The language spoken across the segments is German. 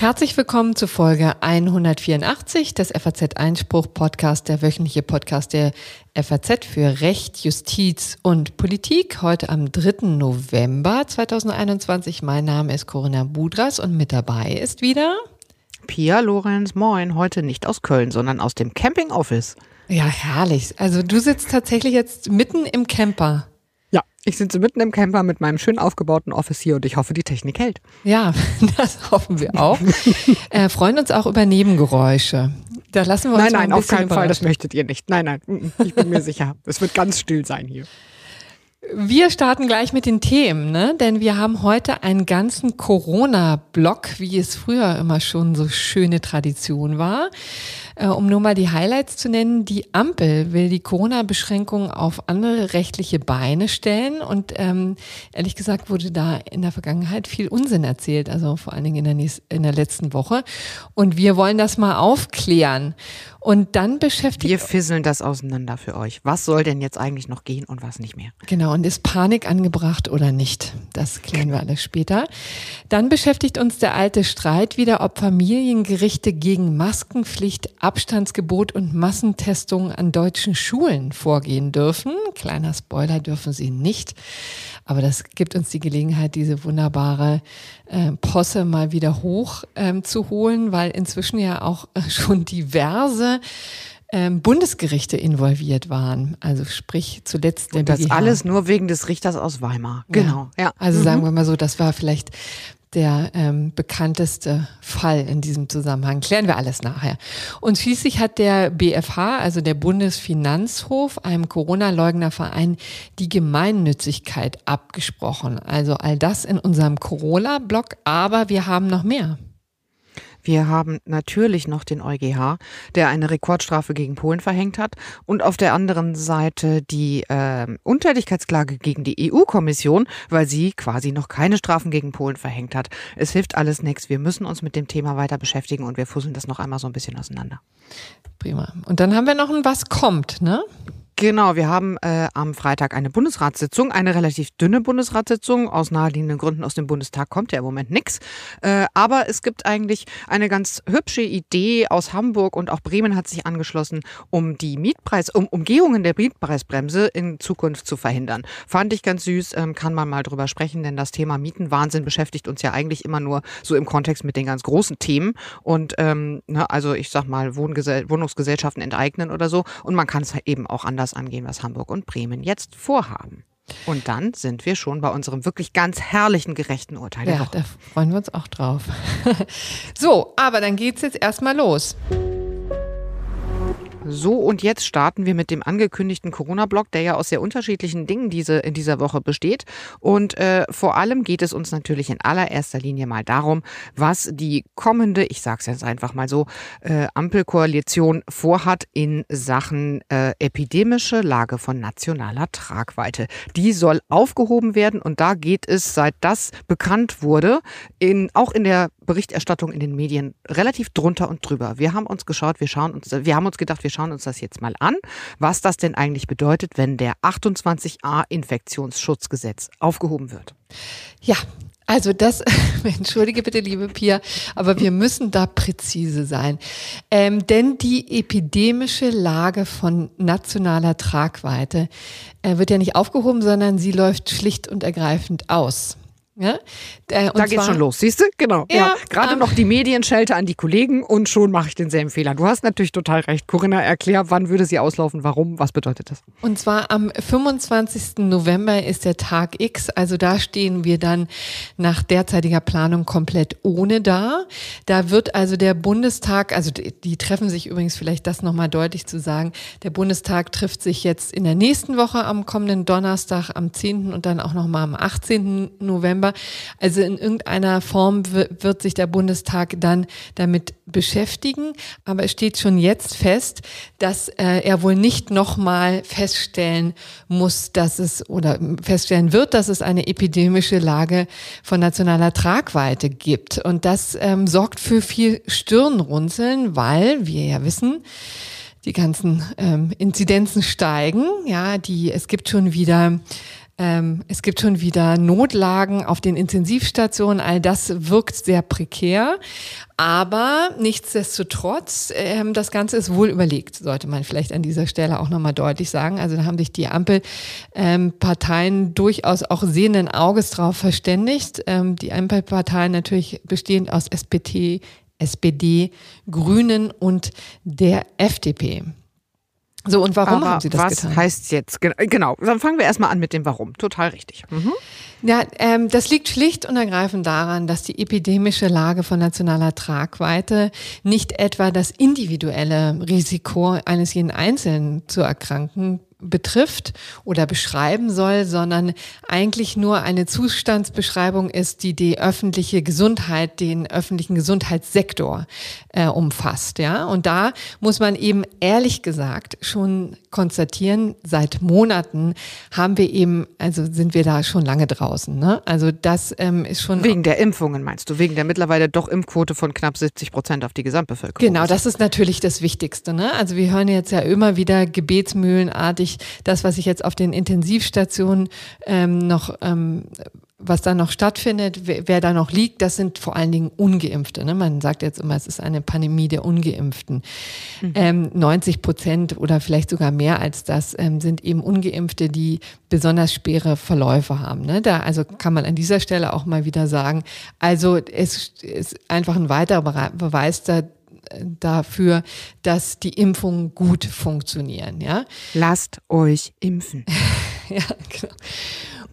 Herzlich willkommen zu Folge 184 des FAZ Einspruch Podcast, der wöchentliche Podcast der FAZ für Recht, Justiz und Politik. Heute am 3. November 2021. Mein Name ist Corinna Budras und mit dabei ist wieder Pia Lorenz. Moin. Heute nicht aus Köln, sondern aus dem Camping Office. Ja, herrlich. Also du sitzt tatsächlich jetzt mitten im Camper. Ich sitze mitten im Camper mit meinem schön aufgebauten Office hier und ich hoffe, die Technik hält. Ja, das hoffen wir auch. äh, freuen uns auch über Nebengeräusche. Da lassen wir uns Nein, nein, auf keinen Fall, das möchtet ihr nicht. Nein, nein, ich bin mir sicher. Es wird ganz still sein hier. Wir starten gleich mit den Themen, ne? denn wir haben heute einen ganzen Corona-Block, wie es früher immer schon so schöne Tradition war. Äh, um nur mal die Highlights zu nennen, die Ampel will die Corona-Beschränkungen auf andere rechtliche Beine stellen und ähm, ehrlich gesagt wurde da in der Vergangenheit viel Unsinn erzählt, also vor allen Dingen in der, nächsten, in der letzten Woche. Und wir wollen das mal aufklären. Und dann beschäftigt. Wir fisseln das auseinander für euch. Was soll denn jetzt eigentlich noch gehen und was nicht mehr? Genau. Und ist Panik angebracht oder nicht? Das klären wir alles später. Dann beschäftigt uns der alte Streit wieder, ob Familiengerichte gegen Maskenpflicht, Abstandsgebot und Massentestung an deutschen Schulen vorgehen dürfen. Kleiner Spoiler dürfen sie nicht. Aber das gibt uns die Gelegenheit, diese wunderbare äh, Posse mal wieder hoch ähm, zu holen, weil inzwischen ja auch äh, schon diverse ähm, Bundesgerichte involviert waren. Also sprich zuletzt der Und das BGH. alles nur wegen des Richters aus Weimar. Genau. Ja. ja. Also mhm. sagen wir mal so, das war vielleicht der ähm, bekannteste Fall in diesem Zusammenhang. Klären wir alles nachher. Und schließlich hat der BFH, also der Bundesfinanzhof, einem Corona-Leugnerverein die Gemeinnützigkeit abgesprochen. Also all das in unserem Corona-Blog, aber wir haben noch mehr. Wir haben natürlich noch den EuGH, der eine Rekordstrafe gegen Polen verhängt hat und auf der anderen Seite die äh, Untätigkeitsklage gegen die EU-Kommission, weil sie quasi noch keine Strafen gegen Polen verhängt hat. Es hilft alles nichts. Wir müssen uns mit dem Thema weiter beschäftigen und wir fusseln das noch einmal so ein bisschen auseinander. Prima. Und dann haben wir noch ein Was kommt, ne? Genau, wir haben äh, am Freitag eine Bundesratssitzung, eine relativ dünne Bundesratssitzung. Aus naheliegenden Gründen aus dem Bundestag kommt ja im Moment nichts. Äh, aber es gibt eigentlich eine ganz hübsche Idee aus Hamburg und auch Bremen hat sich angeschlossen, um die Mietpreis, um Umgehungen der Mietpreisbremse in Zukunft zu verhindern. Fand ich ganz süß, ähm, kann man mal drüber sprechen, denn das Thema Mietenwahnsinn beschäftigt uns ja eigentlich immer nur so im Kontext mit den ganz großen Themen. Und ähm, ne, also ich sag mal, Wohnungsgesellschaften enteignen oder so. Und man kann es eben auch anders das angehen, was Hamburg und Bremen jetzt vorhaben. Und dann sind wir schon bei unserem wirklich ganz herrlichen gerechten Urteil. Ja, da freuen wir uns auch drauf. so, aber dann geht's jetzt erstmal los. So, und jetzt starten wir mit dem angekündigten Corona-Block, der ja aus sehr unterschiedlichen Dingen diese, in dieser Woche besteht. Und äh, vor allem geht es uns natürlich in allererster Linie mal darum, was die kommende, ich sage es jetzt einfach mal so, äh, Ampelkoalition vorhat in Sachen äh, epidemische Lage von nationaler Tragweite. Die soll aufgehoben werden und da geht es, seit das bekannt wurde, in, auch in der Berichterstattung in den Medien relativ drunter und drüber. Wir haben uns geschaut, wir schauen uns, wir haben uns gedacht, wir schauen uns das jetzt mal an, was das denn eigentlich bedeutet, wenn der 28a Infektionsschutzgesetz aufgehoben wird. Ja, also das, entschuldige bitte, liebe Pia, aber wir müssen da präzise sein. Ähm, denn die epidemische Lage von nationaler Tragweite äh, wird ja nicht aufgehoben, sondern sie läuft schlicht und ergreifend aus. Ja? Äh, da geht's schon los, siehst du? Genau. Ja, ja. Gerade ähm, noch die Medienschelte an die Kollegen und schon mache ich denselben Fehler. Du hast natürlich total recht. Corinna, erklär, wann würde sie auslaufen, warum, was bedeutet das? Und zwar am 25. November ist der Tag X, also da stehen wir dann nach derzeitiger Planung komplett ohne da. Da wird also der Bundestag, also die, die treffen sich übrigens vielleicht das nochmal deutlich zu sagen, der Bundestag trifft sich jetzt in der nächsten Woche am kommenden Donnerstag, am 10. und dann auch nochmal am 18. November. Also in irgendeiner Form wird sich der Bundestag dann damit beschäftigen. Aber es steht schon jetzt fest, dass äh, er wohl nicht nochmal feststellen muss, dass es oder feststellen wird, dass es eine epidemische Lage von nationaler Tragweite gibt. Und das ähm, sorgt für viel Stirnrunzeln, weil wir ja wissen, die ganzen ähm, Inzidenzen steigen. Ja, die, es gibt schon wieder Ähm, es gibt schon wieder Notlagen auf den Intensivstationen. All das wirkt sehr prekär. Aber nichtsdestotrotz, ähm, das Ganze ist wohl überlegt, sollte man vielleicht an dieser Stelle auch nochmal deutlich sagen. Also da haben sich die Ampelparteien ähm, durchaus auch sehenden Auges drauf verständigt. Ähm, die Ampelparteien natürlich bestehend aus SPD, SPD, Grünen und der FDP. So, und warum Aber haben Sie das was getan? Was heißt jetzt? Genau, dann fangen wir erstmal an mit dem Warum. Total richtig. Mhm. Ja, ähm, das liegt schlicht und ergreifend daran, dass die epidemische Lage von nationaler Tragweite nicht etwa das individuelle Risiko eines jeden Einzelnen zu erkranken betrifft oder beschreiben soll, sondern eigentlich nur eine Zustandsbeschreibung ist, die die öffentliche Gesundheit, den öffentlichen Gesundheitssektor äh, umfasst. Ja, und da muss man eben ehrlich gesagt schon konstatieren: Seit Monaten haben wir eben, also sind wir da schon lange draußen. Ne? Also das ähm, ist schon wegen der Impfungen meinst du, wegen der mittlerweile doch Impfquote von knapp 70 Prozent auf die Gesamtbevölkerung. Genau, das ist natürlich das Wichtigste. Ne? Also wir hören jetzt ja immer wieder gebetsmühlenartig ich das, was ich jetzt auf den Intensivstationen ähm, noch ähm, was da noch stattfindet, wer, wer, da noch liegt, das sind vor allen Dingen Ungeimpfte. Ne? Man sagt jetzt immer, es ist eine Pandemie der Ungeimpften. Mhm. Ähm, 90 Prozent oder vielleicht sogar mehr als das ähm, sind eben Ungeimpfte, die besonders schwere Verläufe haben. Ne? Da also kann man an dieser Stelle auch mal wieder sagen, also es ist einfach ein weiterer Beweis da, dafür, dass die Impfungen gut funktionieren. Ja? Lasst euch impfen. ja, genau.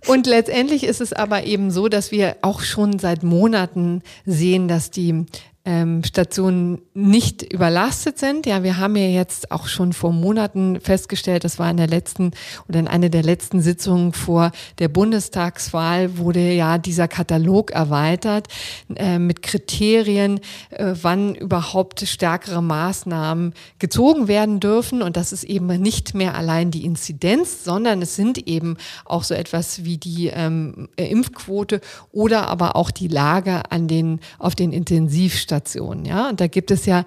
Und letztendlich ist es aber eben so, dass wir auch schon seit Monaten sehen, dass die ähm, Stationen nicht überlastet sind. Ja, wir haben ja jetzt auch schon vor Monaten festgestellt, das war in der letzten oder in einer der letzten Sitzungen vor der Bundestagswahl wurde ja dieser Katalog erweitert äh, mit Kriterien, äh, wann überhaupt stärkere Maßnahmen gezogen werden dürfen. Und das ist eben nicht mehr allein die Inzidenz, sondern es sind eben auch so etwas wie die ähm, Impfquote oder aber auch die Lage an den auf den Intensivstationen. Intensivstationen. Ja, und da gibt es ja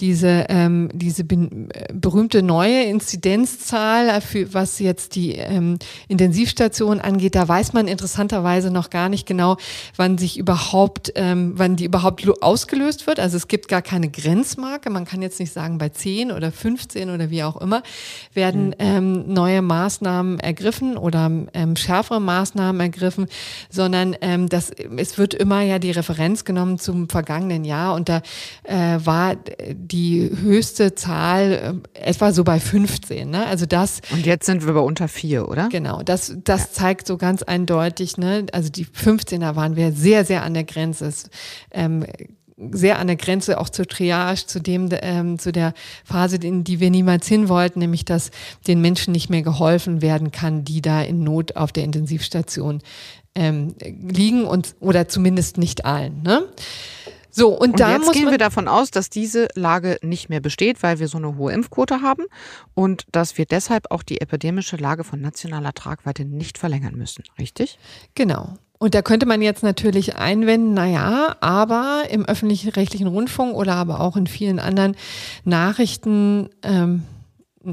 diese, ähm, diese berühmte neue Inzidenzzahl, für was jetzt die ähm, Intensivstation angeht. Da weiß man interessanterweise noch gar nicht genau, wann sich überhaupt, ähm, wann die überhaupt ausgelöst wird. Also es gibt gar keine Grenzmarke. Man kann jetzt nicht sagen, bei 10 oder 15 oder wie auch immer werden mhm. ähm, neue Maßnahmen ergriffen oder ähm, schärfere Maßnahmen ergriffen, sondern ähm, das, es wird immer ja die Referenz genommen zum vergangenen Jahr und da äh, war die höchste Zahl äh, etwa so bei 15. Ne? Also das. Und jetzt sind wir bei unter vier, oder? Genau, das, das ja. zeigt so ganz eindeutig, ne? also die 15er waren wir sehr, sehr an der Grenze. Es, ähm, sehr an der Grenze auch zur Triage, zu dem, ähm, zu der Phase, in die wir niemals hin wollten, nämlich dass den Menschen nicht mehr geholfen werden kann, die da in Not auf der Intensivstation ähm, liegen und oder zumindest nicht allen. Ne? So, und, und da jetzt gehen wir davon aus, dass diese Lage nicht mehr besteht, weil wir so eine hohe Impfquote haben und dass wir deshalb auch die epidemische Lage von nationaler Tragweite nicht verlängern müssen, richtig? Genau. Und da könnte man jetzt natürlich einwenden, na ja, aber im öffentlich-rechtlichen Rundfunk oder aber auch in vielen anderen Nachrichten ähm,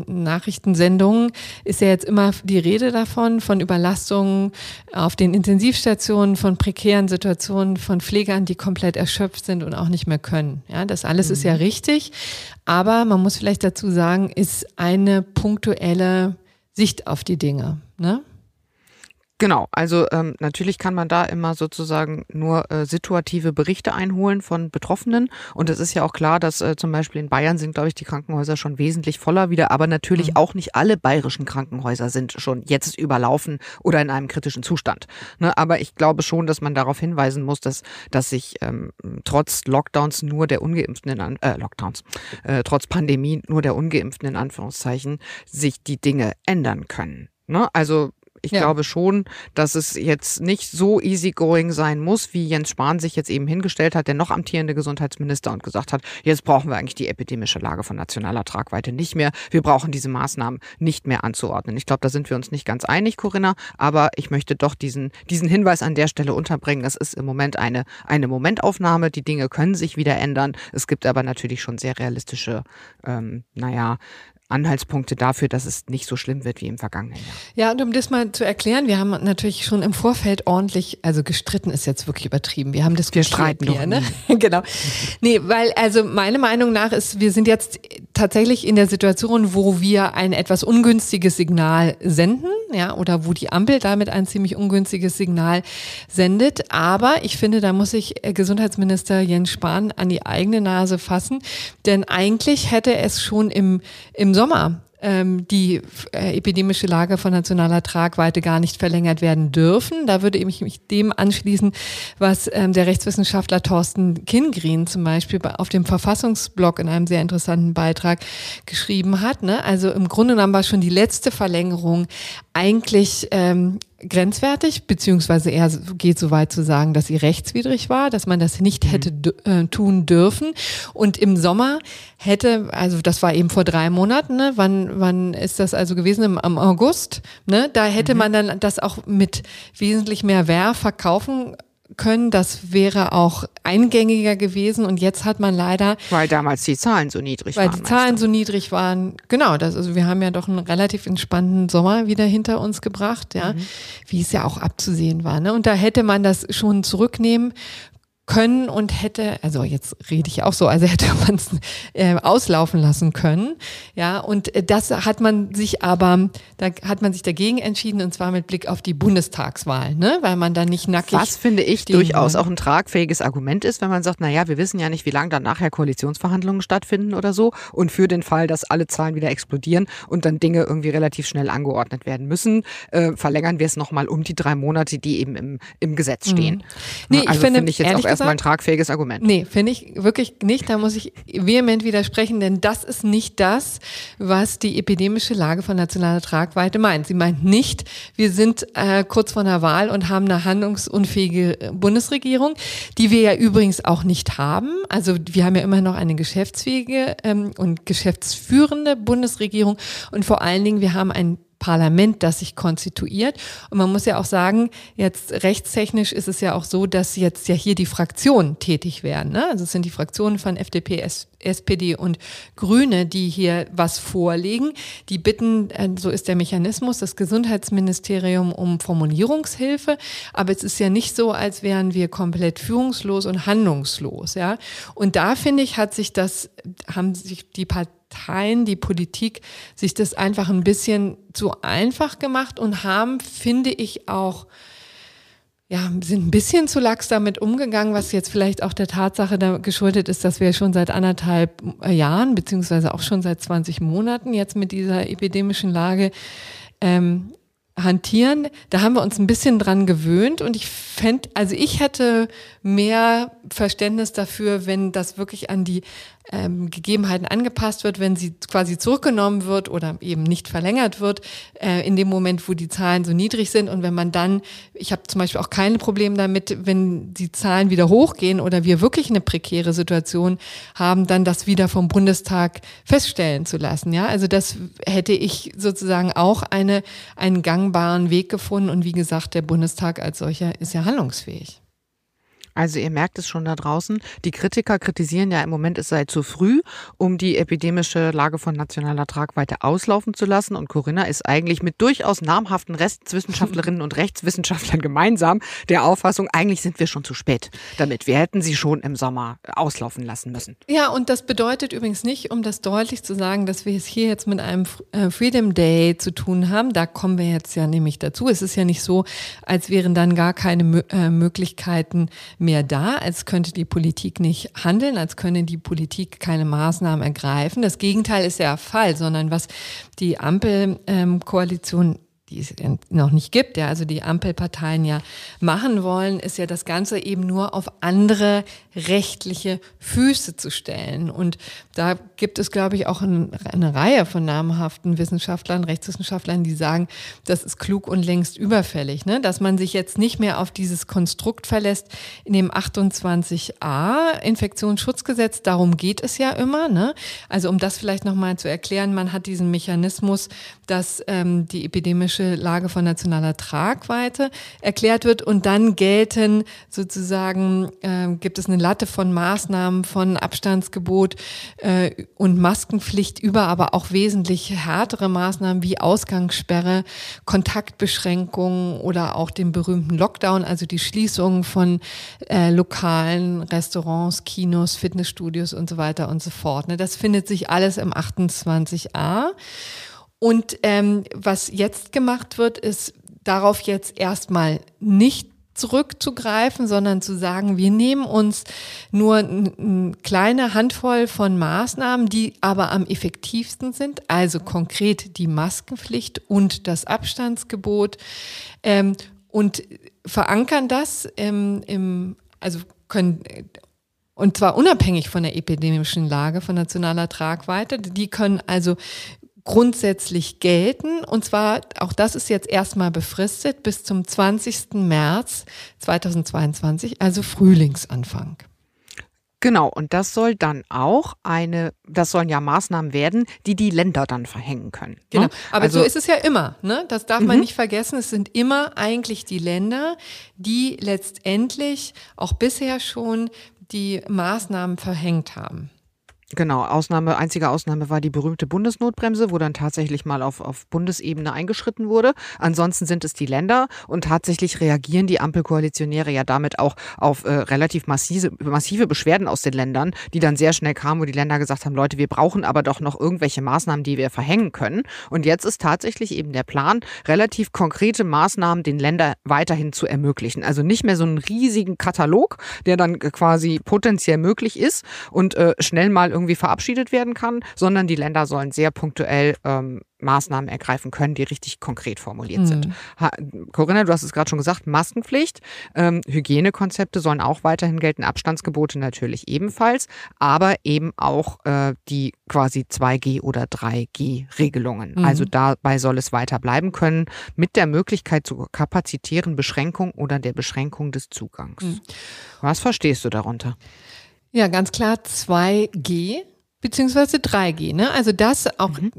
Nachrichtensendungen ist ja jetzt immer die Rede davon, von Überlastungen auf den Intensivstationen, von prekären Situationen, von Pflegern, die komplett erschöpft sind und auch nicht mehr können. Ja, das alles mhm. ist ja mhm. richtig. Aber man muss vielleicht dazu sagen, ist eine punktuelle Sicht auf die Dinge. Ne? Genau, also ähm, natürlich kann man da immer sozusagen nur äh, situative Berichte einholen von Betroffenen. Und es ist ja auch klar, dass äh, zum Beispiel in Bayern sind, glaube ich, die Krankenhäuser schon wesentlich voller wieder. Aber natürlich mhm. auch nicht alle bayerischen Krankenhäuser sind schon jetzt überlaufen oder in einem kritischen Zustand. Ne? Aber ich glaube schon, dass man darauf hinweisen muss, dass, dass sich ähm, trotz Lockdowns nur der Ungeimpften in An äh, Lockdowns, äh, trotz Pandemie nur der Ungeimpften in Anführungszeichen sich die Dinge ändern können. Ne? Also ich ja. glaube schon, dass es jetzt nicht so easygoing sein muss, wie Jens Spahn sich jetzt eben hingestellt hat, der noch amtierende Gesundheitsminister und gesagt hat, jetzt brauchen wir eigentlich die epidemische Lage von nationaler Tragweite nicht mehr. Wir brauchen diese Maßnahmen nicht mehr anzuordnen. Ich glaube, da sind wir uns nicht ganz einig, Corinna, aber ich möchte doch diesen, diesen Hinweis an der Stelle unterbringen. Es ist im Moment eine, eine Momentaufnahme. Die Dinge können sich wieder ändern. Es gibt aber natürlich schon sehr realistische, ähm, naja, Anhaltspunkte dafür, dass es nicht so schlimm wird wie im vergangenen Jahr. Ja, und um das mal zu erklären, wir haben natürlich schon im Vorfeld ordentlich, also gestritten ist jetzt wirklich übertrieben. Wir haben diskutiert. Wir streiten hier, ne? genau. Nee, weil also meine Meinung nach ist, wir sind jetzt tatsächlich in der Situation, wo wir ein etwas ungünstiges Signal senden, ja, oder wo die Ampel damit ein ziemlich ungünstiges Signal sendet. Aber ich finde, da muss sich Gesundheitsminister Jens Spahn an die eigene Nase fassen, denn eigentlich hätte es schon im, im Sommer ähm, die äh, epidemische Lage von nationaler Tragweite gar nicht verlängert werden dürfen. Da würde ich mich dem anschließen, was ähm, der Rechtswissenschaftler Thorsten Kinggreen zum Beispiel auf dem Verfassungsblog in einem sehr interessanten Beitrag geschrieben hat. Ne? Also im Grunde genommen war schon die letzte Verlängerung eigentlich ähm, grenzwertig, beziehungsweise er geht so weit zu sagen, dass sie rechtswidrig war, dass man das nicht mhm. hätte äh, tun dürfen. Und im Sommer hätte, also das war eben vor drei Monaten, ne? wann, wann ist das also gewesen? Im, Im August, ne? Da hätte mhm. man dann das auch mit wesentlich mehr Wehr verkaufen können. Das wäre auch eingängiger gewesen und jetzt hat man leider. Weil damals die Zahlen so niedrig weil waren. Weil die Zahlen so niedrig waren. Genau, das, also wir haben ja doch einen relativ entspannten Sommer wieder hinter uns gebracht, ja, mhm. wie es ja auch abzusehen war. Ne? Und da hätte man das schon zurücknehmen können und hätte, also jetzt rede ich auch so, also hätte man es äh, auslaufen lassen können. Ja, und äh, das hat man sich aber, da hat man sich dagegen entschieden und zwar mit Blick auf die Bundestagswahl, ne? weil man dann nicht nackig. Was finde ich durchaus auch ein tragfähiges Argument ist, wenn man sagt, na ja, wir wissen ja nicht, wie lange dann nachher Koalitionsverhandlungen stattfinden oder so und für den Fall, dass alle Zahlen wieder explodieren und dann Dinge irgendwie relativ schnell angeordnet werden müssen, äh, verlängern wir es nochmal um die drei Monate, die eben im, im Gesetz stehen. Mhm. Nee, also ich finde, find ich jetzt auch erstmal ein tragfähiges Argument. Nee, finde ich wirklich nicht. Da muss ich vehement widersprechen, denn das ist nicht das, was die epidemische Lage von nationaler Tragweite meint. Sie meint nicht, wir sind äh, kurz vor einer Wahl und haben eine handlungsunfähige Bundesregierung, die wir ja übrigens auch nicht haben. Also wir haben ja immer noch eine geschäftsfähige ähm, und geschäftsführende Bundesregierung und vor allen Dingen wir haben ein Parlament, das sich konstituiert. Und man muss ja auch sagen, jetzt rechtstechnisch ist es ja auch so, dass jetzt ja hier die Fraktionen tätig werden. Ne? Also es sind die Fraktionen von FDP, SPD und Grüne, die hier was vorlegen. Die bitten, äh, so ist der Mechanismus, das Gesundheitsministerium um Formulierungshilfe. Aber es ist ja nicht so, als wären wir komplett führungslos und handlungslos. Ja? Und da finde ich, hat sich das, haben sich die Parteien Parteien, die Politik sich das einfach ein bisschen zu einfach gemacht und haben, finde ich auch, ja, sind ein bisschen zu lax damit umgegangen, was jetzt vielleicht auch der Tatsache da geschuldet ist, dass wir schon seit anderthalb Jahren, beziehungsweise auch schon seit 20 Monaten jetzt mit dieser epidemischen Lage ähm, hantieren. Da haben wir uns ein bisschen dran gewöhnt und ich fände, also ich hätte mehr Verständnis dafür, wenn das wirklich an die ähm, Gegebenheiten angepasst wird, wenn sie quasi zurückgenommen wird oder eben nicht verlängert wird, äh, in dem Moment, wo die Zahlen so niedrig sind. Und wenn man dann, ich habe zum Beispiel auch keine Probleme damit, wenn die Zahlen wieder hochgehen oder wir wirklich eine prekäre Situation haben, dann das wieder vom Bundestag feststellen zu lassen. Ja, also das hätte ich sozusagen auch eine, einen gangbaren Weg gefunden. Und wie gesagt, der Bundestag als solcher ist ja handlungsfähig. Also ihr merkt es schon da draußen. Die Kritiker kritisieren ja im Moment, es sei zu früh, um die epidemische Lage von nationaler Tragweite auslaufen zu lassen. Und Corinna ist eigentlich mit durchaus namhaften Rechtswissenschaftlerinnen und Rechtswissenschaftlern gemeinsam der Auffassung, eigentlich sind wir schon zu spät damit. Wir hätten sie schon im Sommer auslaufen lassen müssen. Ja, und das bedeutet übrigens nicht, um das deutlich zu sagen, dass wir es hier jetzt mit einem äh, Freedom Day zu tun haben. Da kommen wir jetzt ja nämlich dazu. Es ist ja nicht so, als wären dann gar keine äh, Möglichkeiten da, als könnte die Politik nicht handeln, als könne die Politik keine Maßnahmen ergreifen. Das Gegenteil ist ja der Fall, sondern was die Ampelkoalition die es noch nicht gibt, ja, also die Ampelparteien ja machen wollen, ist ja das Ganze eben nur auf andere rechtliche Füße zu stellen. Und da gibt es, glaube ich, auch eine Reihe von namhaften Wissenschaftlern, Rechtswissenschaftlern, die sagen, das ist klug und längst überfällig, ne? dass man sich jetzt nicht mehr auf dieses Konstrukt verlässt in dem 28a Infektionsschutzgesetz. Darum geht es ja immer. Ne? Also um das vielleicht nochmal zu erklären, man hat diesen Mechanismus, dass ähm, die epidemische epidemische Lage von nationaler Tragweite erklärt wird. Und dann gelten sozusagen, äh, gibt es eine Latte von Maßnahmen von Abstandsgebot äh, und Maskenpflicht über, aber auch wesentlich härtere Maßnahmen wie Ausgangssperre, Kontaktbeschränkungen oder auch den berühmten Lockdown, also die Schließung von äh, lokalen Restaurants, Kinos, Fitnessstudios und so weiter und so fort. Ne? Das findet sich alles im 28a. Und ähm, was jetzt gemacht wird, ist darauf jetzt erstmal nicht zurückzugreifen, sondern zu sagen, wir nehmen uns nur eine kleine Handvoll von Maßnahmen, die aber am effektivsten sind, also konkret die Maskenpflicht und das Abstandsgebot ähm, und verankern das ähm, im, also können und zwar unabhängig von der epidemischen Lage von nationaler Tragweite. Die können also grundsätzlich gelten. Und zwar, auch das ist jetzt erstmal befristet bis zum 20. März 2022, also Frühlingsanfang. Genau, und das soll dann auch eine, das sollen ja Maßnahmen werden, die die Länder dann verhängen können. Ne? Genau, aber also, so ist es ja immer, ne? Das darf man mhm. nicht vergessen. Es sind immer eigentlich die Länder, die letztendlich auch bisher schon die Maßnahmen verhängt haben. Genau, Ausnahme, einzige Ausnahme war die berühmte Bundesnotbremse, wo dann tatsächlich mal auf, auf Bundesebene eingeschritten wurde. Ansonsten sind es die Länder und tatsächlich reagieren die Ampelkoalitionäre ja damit auch auf äh, relativ massive, massive Beschwerden aus den Ländern, die dann sehr schnell kamen, wo die Länder gesagt haben, Leute, wir brauchen aber doch noch irgendwelche Maßnahmen, die wir verhängen können. Und jetzt ist tatsächlich eben der Plan, relativ konkrete Maßnahmen den Ländern weiterhin zu ermöglichen. Also nicht mehr so einen riesigen Katalog, der dann quasi potenziell möglich ist und äh, schnell mal irgendwie verabschiedet werden kann, sondern die Länder sollen sehr punktuell ähm, Maßnahmen ergreifen können, die richtig konkret formuliert mhm. sind. Ha, Corinna, du hast es gerade schon gesagt, Maskenpflicht, ähm, Hygienekonzepte sollen auch weiterhin gelten, Abstandsgebote natürlich ebenfalls, aber eben auch äh, die quasi 2G oder 3G-Regelungen. Mhm. Also dabei soll es weiter bleiben können, mit der Möglichkeit zur kapazitären Beschränkung oder der Beschränkung des Zugangs. Mhm. Was verstehst du darunter? Ja, ganz klar 2G beziehungsweise 3G. Ne? Also das auch, mhm.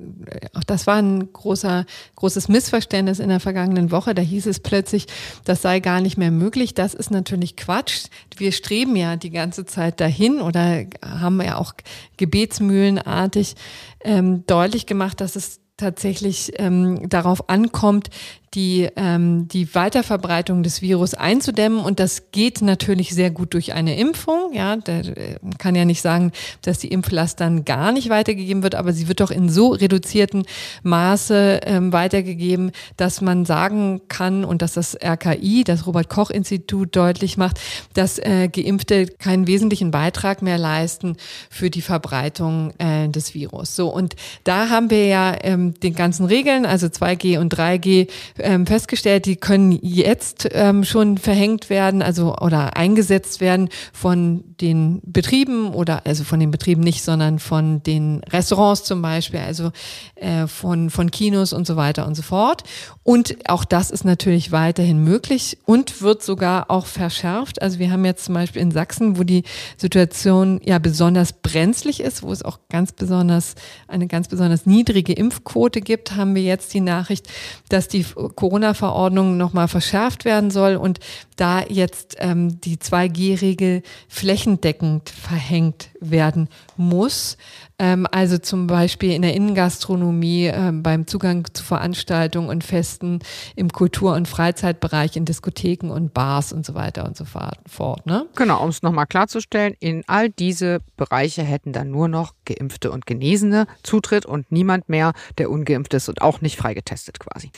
auch das war ein großer, großes Missverständnis in der vergangenen Woche. Da hieß es plötzlich, das sei gar nicht mehr möglich. Das ist natürlich Quatsch. Wir streben ja die ganze Zeit dahin oder haben ja auch gebetsmühlenartig ähm, deutlich gemacht, dass es tatsächlich ähm, darauf ankommt, die, ähm, die Weiterverbreitung des Virus einzudämmen. Und das geht natürlich sehr gut durch eine Impfung. Ja, der äh, kann ja nicht sagen, dass die Impflast dann gar nicht weitergegeben wird, aber sie wird doch in so reduzierten Maße ähm, weitergegeben, dass man sagen kann und dass das RKI, das Robert Koch Institut deutlich macht, dass äh, Geimpfte keinen wesentlichen Beitrag mehr leisten für die Verbreitung äh, des Virus. So und da haben wir ja ähm, den ganzen Regeln, also 2G und 3G ähm, festgestellt, die können jetzt ähm, schon verhängt werden, also oder eingesetzt werden von den Betrieben oder also von den Betrieben nicht, sondern von den Restaurants zum Beispiel, also äh, von, von Kinos und so weiter und so fort. Und auch das ist natürlich weiterhin möglich und wird sogar auch verschärft. Also wir haben jetzt zum Beispiel in Sachsen, wo die Situation ja besonders brenzlig ist, wo es auch ganz besonders eine ganz besonders niedrige Impfquote gibt, haben wir jetzt die Nachricht, dass die Corona-Verordnung nochmal verschärft werden soll und da jetzt ähm, die 2G-Regel flächendeckend verhängt werden muss. Ähm, also zum Beispiel in der Innengastronomie, ähm, beim Zugang zu Veranstaltungen und Festen, im Kultur- und Freizeitbereich, in Diskotheken und Bars und so weiter und so fort. Ne? Genau, um es nochmal klarzustellen, in all diese Bereiche hätten dann nur noch Geimpfte und Genesene Zutritt und niemand mehr, der ungeimpft ist und auch nicht freigetestet quasi.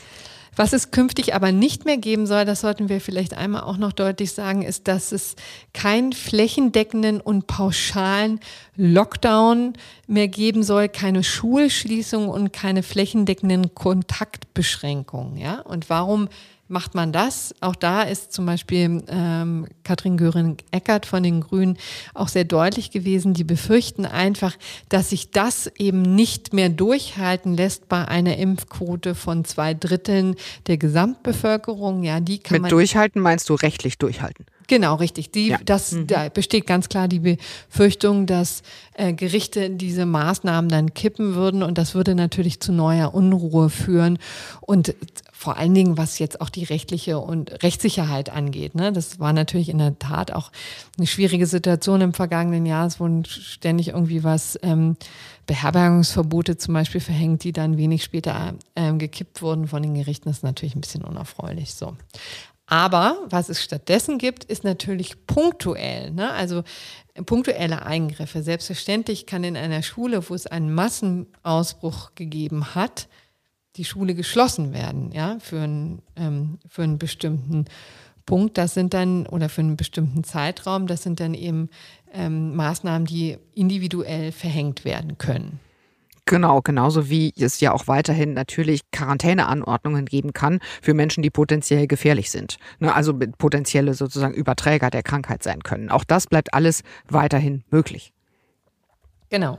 Was es künftig aber nicht mehr geben soll, das sollten wir vielleicht einmal auch noch deutlich sagen, ist, dass es keinen flächendeckenden und pauschalen Lockdown mehr geben soll, keine Schulschließung und keine flächendeckenden Kontaktbeschränkungen. Ja? Und warum macht man das? Auch da ist zum Beispiel ähm, Katrin Göring-Eckert von den Grünen auch sehr deutlich gewesen. Die befürchten einfach, dass sich das eben nicht mehr durchhalten lässt bei einer Impfquote von zwei Dritteln der Gesamtbevölkerung. Ja, die kann Mit man durchhalten meinst du rechtlich durchhalten? Genau, richtig. Die, ja. das, mhm. Da besteht ganz klar die Befürchtung, dass äh, Gerichte diese Maßnahmen dann kippen würden und das würde natürlich zu neuer Unruhe führen. Und vor allen Dingen, was jetzt auch die rechtliche und Rechtssicherheit angeht. Ne? Das war natürlich in der Tat auch eine schwierige Situation im vergangenen Jahr. Es wurden ständig irgendwie was ähm, Beherbergungsverbote zum Beispiel verhängt, die dann wenig später ähm, gekippt wurden von den Gerichten. Das ist natürlich ein bisschen unerfreulich so. Aber was es stattdessen gibt, ist natürlich punktuell, ne? also punktuelle Eingriffe. Selbstverständlich kann in einer Schule, wo es einen Massenausbruch gegeben hat, die Schule geschlossen werden, ja, für, ein, ähm, für einen bestimmten Punkt. Das sind dann, oder für einen bestimmten Zeitraum, das sind dann eben ähm, Maßnahmen, die individuell verhängt werden können. Genau, genauso wie es ja auch weiterhin natürlich Quarantäneanordnungen geben kann für Menschen, die potenziell gefährlich sind. Ne, also potenzielle sozusagen Überträger der Krankheit sein können. Auch das bleibt alles weiterhin möglich. Genau.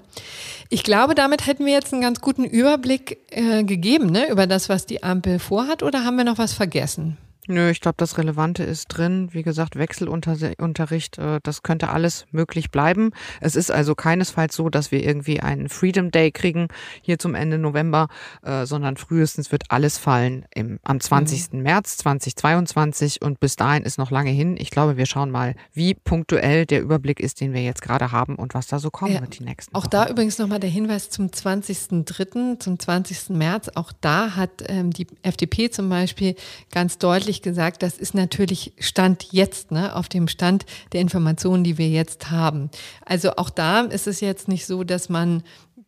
Ich glaube, damit hätten wir jetzt einen ganz guten Überblick äh, gegeben, ne, über das, was die Ampel vorhat, oder haben wir noch was vergessen? Nö, ich glaube, das Relevante ist drin. Wie gesagt, Wechselunterricht, äh, das könnte alles möglich bleiben. Es ist also keinesfalls so, dass wir irgendwie einen Freedom Day kriegen hier zum Ende November, äh, sondern frühestens wird alles fallen im, am 20. Mhm. März 2022 und bis dahin ist noch lange hin. Ich glaube, wir schauen mal, wie punktuell der Überblick ist, den wir jetzt gerade haben und was da so kommen ja. wird die nächsten Auch Wochen. da übrigens nochmal der Hinweis zum 20.03., zum 20. März. Auch da hat ähm, die FDP zum Beispiel ganz deutlich ehrlich gesagt, das ist natürlich Stand jetzt, ne, auf dem Stand der Informationen, die wir jetzt haben. Also auch da ist es jetzt nicht so, dass man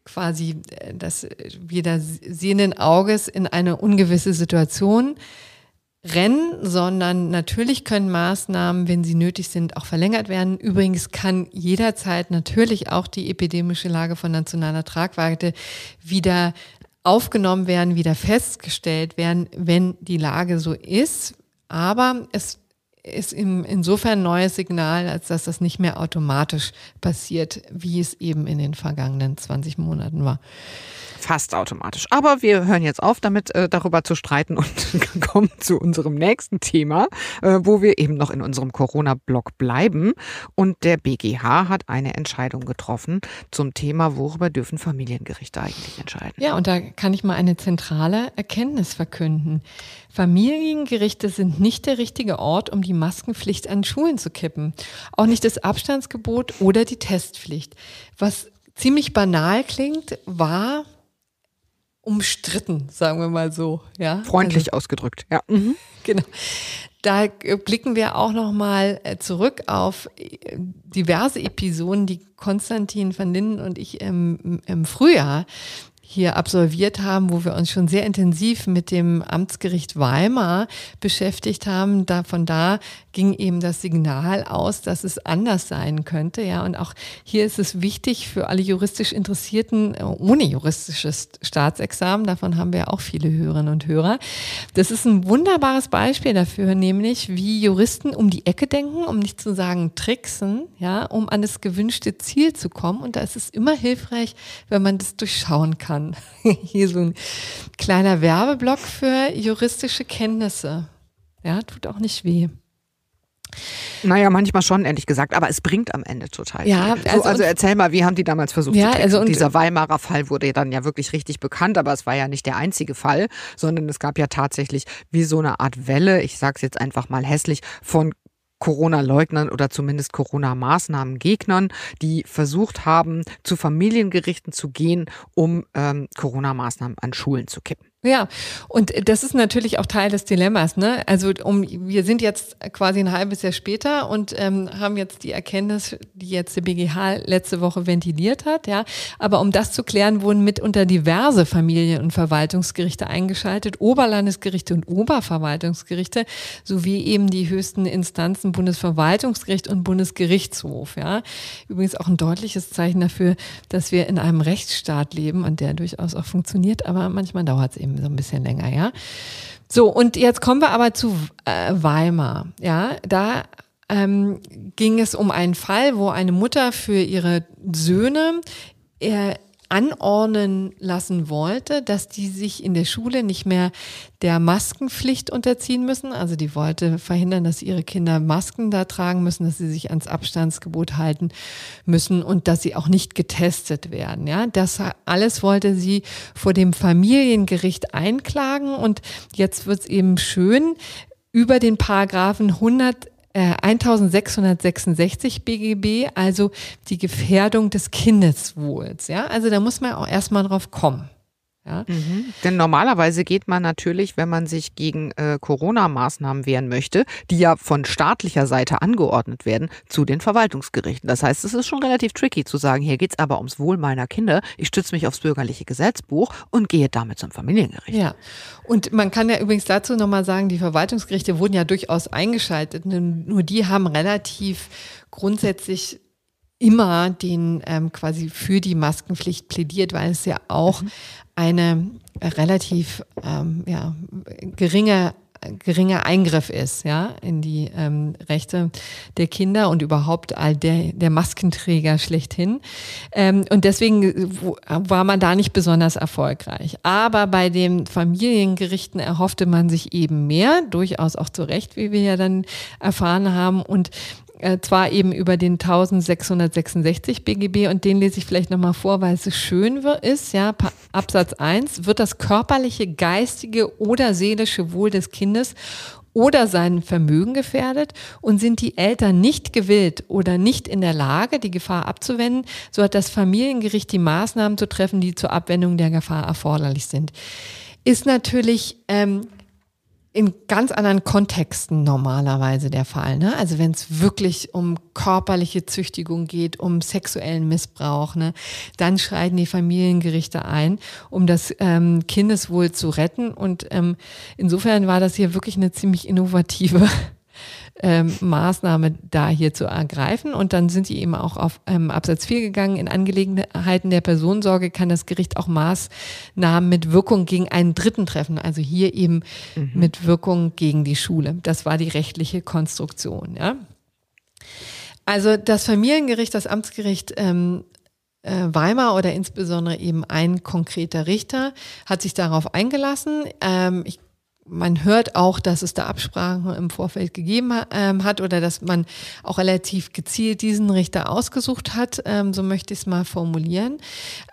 quasi, äh, dass wir da sehenden Auges in eine ungewisse Situation rennen, sondern natürlich können Maßnahmen, wenn sie nötig sind, auch verlängert werden. Übrigens kann jederzeit natürlich auch die epidemische Lage von nationaler Tragweite wieder aufgenommen werden, wieder festgestellt werden, wenn die Lage so ist. Aber es ist insofern ein neues Signal, als dass das nicht mehr automatisch passiert, wie es eben in den vergangenen 20 Monaten war. Fast automatisch. Aber wir hören jetzt auf, damit äh, darüber zu streiten und kommen zu unserem nächsten Thema, äh, wo wir eben noch in unserem Corona-Blog bleiben. Und der BGH hat eine Entscheidung getroffen zum Thema, worüber dürfen Familiengerichte eigentlich entscheiden. Ja, und da kann ich mal eine zentrale Erkenntnis verkünden. Familiengerichte sind nicht der richtige Ort, um die Maskenpflicht an Schulen zu kippen. Auch nicht das Abstandsgebot oder die Testpflicht. Was ziemlich banal klingt, war umstritten, sagen wir mal so. Ja? Freundlich also, ausgedrückt, ja. Mhm. Genau. Da blicken wir auch noch mal äh, zurück auf äh, diverse Episoden, die Konstantin van Linden und ich im, im Frühjahr hier absolviert haben, wo wir uns schon sehr intensiv mit dem Amtsgericht Weimar beschäftigt haben. Da, von da ging eben das Signal aus, dass es anders sein könnte. Ja, und auch hier ist es wichtig für alle juristisch Interessierten äh, ohne juristisches Staatsexamen. Davon haben wir auch viele Hörerinnen und Hörer. Das ist ein wunderbares Beispiel dafür, nämlich wie Juristen um die Ecke denken, um nicht zu sagen tricksen, ja, um an das gewünschte Ziel zu kommen. Und da ist es immer hilfreich, wenn man das durchschauen kann kann. Hier so ein kleiner Werbeblock für juristische Kenntnisse. Ja, tut auch nicht weh. Naja, manchmal schon, ehrlich gesagt, aber es bringt am Ende total ja, viel. Also, so, also erzähl mal, wie haben die damals versucht ja, zu Also und Dieser Weimarer Fall wurde dann ja wirklich richtig bekannt, aber es war ja nicht der einzige Fall, sondern es gab ja tatsächlich wie so eine Art Welle, ich sag's jetzt einfach mal hässlich, von Corona-Leugnern oder zumindest Corona-Maßnahmen-Gegnern, die versucht haben, zu Familiengerichten zu gehen, um ähm, Corona-Maßnahmen an Schulen zu kippen. Ja, und das ist natürlich auch Teil des Dilemmas. Ne? Also um, wir sind jetzt quasi ein halbes Jahr später und ähm, haben jetzt die Erkenntnis, die jetzt der BGH letzte Woche ventiliert hat. Ja, aber um das zu klären, wurden mitunter diverse Familien- und Verwaltungsgerichte eingeschaltet, Oberlandesgerichte und Oberverwaltungsgerichte sowie eben die höchsten Instanzen Bundesverwaltungsgericht und Bundesgerichtshof. Ja, übrigens auch ein deutliches Zeichen dafür, dass wir in einem Rechtsstaat leben und der durchaus auch funktioniert, aber manchmal dauert es eben eben so ein bisschen länger, ja. So, und jetzt kommen wir aber zu äh, Weimar, ja. Da ähm, ging es um einen Fall, wo eine Mutter für ihre Söhne äh, anordnen lassen wollte, dass die sich in der Schule nicht mehr der Maskenpflicht unterziehen müssen. Also die wollte verhindern, dass ihre Kinder Masken da tragen müssen, dass sie sich ans Abstandsgebot halten müssen und dass sie auch nicht getestet werden. Ja, das alles wollte sie vor dem Familiengericht einklagen und jetzt wird es eben schön über den Paragraphen 100 äh, 1666 BGB, also die Gefährdung des Kindeswohls. Ja, also da muss man auch erstmal drauf kommen. Ja? Mhm. Denn normalerweise geht man natürlich, wenn man sich gegen äh, Corona-Maßnahmen wehren möchte, die ja von staatlicher Seite angeordnet werden, zu den Verwaltungsgerichten. Das heißt, es ist schon relativ tricky zu sagen, hier geht's aber ums Wohl meiner Kinder. Ich stütze mich aufs bürgerliche Gesetzbuch und gehe damit zum Familiengericht. Ja, und man kann ja übrigens dazu nochmal sagen, die Verwaltungsgerichte wurden ja durchaus eingeschaltet. Nur die haben relativ grundsätzlich immer den ähm, quasi für die Maskenpflicht plädiert, weil es ja auch mhm. Eine relativ ähm, ja, geringe geringer Eingriff ist, ja, in die ähm, Rechte der Kinder und überhaupt all der, der Maskenträger schlechthin. Ähm, und deswegen war man da nicht besonders erfolgreich. Aber bei den Familiengerichten erhoffte man sich eben mehr, durchaus auch zu Recht, wie wir ja dann erfahren haben. Und äh, zwar eben über den 1666 BGB und den lese ich vielleicht nochmal vor, weil es schön ist, ja, Absatz 1, wird das körperliche, geistige oder seelische Wohl des Kindes oder sein Vermögen gefährdet und sind die Eltern nicht gewillt oder nicht in der Lage, die Gefahr abzuwenden, so hat das Familiengericht die Maßnahmen zu treffen, die zur Abwendung der Gefahr erforderlich sind. Ist natürlich ähm, in ganz anderen Kontexten normalerweise der Fall. Ne? Also wenn es wirklich um körperliche Züchtigung geht, um sexuellen Missbrauch, ne, dann schreiten die Familiengerichte ein, um das ähm, Kindeswohl zu retten. Und ähm, insofern war das hier wirklich eine ziemlich innovative ähm, Maßnahme da hier zu ergreifen. Und dann sind sie eben auch auf ähm, Absatz 4 gegangen. In Angelegenheiten der Personensorge kann das Gericht auch Maßnahmen mit Wirkung gegen einen Dritten treffen. Also hier eben mhm. mit Wirkung gegen die Schule. Das war die rechtliche Konstruktion. Ja. Also das Familiengericht, das Amtsgericht ähm, äh, Weimar oder insbesondere eben ein konkreter Richter hat sich darauf eingelassen. Ähm, ich man hört auch, dass es da Absprachen im Vorfeld gegeben ähm, hat oder dass man auch relativ gezielt diesen Richter ausgesucht hat, ähm, so möchte ich es mal formulieren.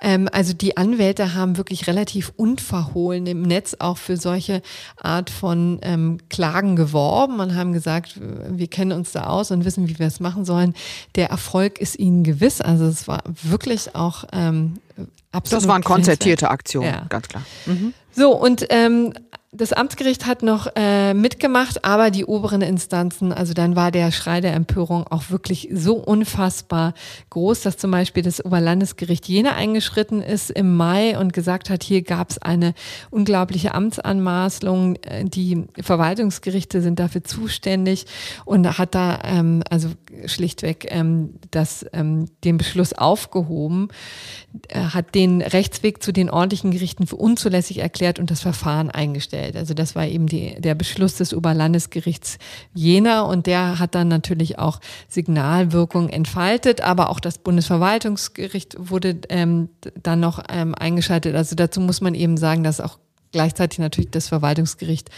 Ähm, also die Anwälte haben wirklich relativ unverhohlen im Netz auch für solche Art von Klagen geworben und haben gesagt, wir kennen uns da aus und wissen, wie wir es machen sollen. Der Erfolg ist ihnen gewiss. Also es war wirklich auch absolut. Das waren konzertierte Aktionen, ja. ganz klar. Mhm. So, und ähm, das Amtsgericht hat noch äh, mitgemacht, aber die oberen Instanzen, also dann war der Schrei der Empörung auch wirklich so unfassbar groß, dass zum Beispiel das Oberlandesgericht Jena eingeschritten ist im Mai und gesagt hat, hier gab es eine unglaubliche Amtsanmaßung, äh, die Verwaltungsgerichte sind dafür zuständig und hat da ähm, also schlichtweg ähm, das, ähm, den Beschluss aufgehoben, äh, hat den Rechtsweg zu den ordentlichen Gerichten für unzulässig erklärt und das Verfahren eingestellt gestellt. Also das war eben die, der Beschluss des Oberlandesgerichts Jena und der hat dann natürlich auch Signalwirkung entfaltet, aber auch das Bundesverwaltungsgericht wurde ähm, dann noch ähm, eingeschaltet. Also dazu muss man eben sagen, dass auch gleichzeitig natürlich das Verwaltungsgericht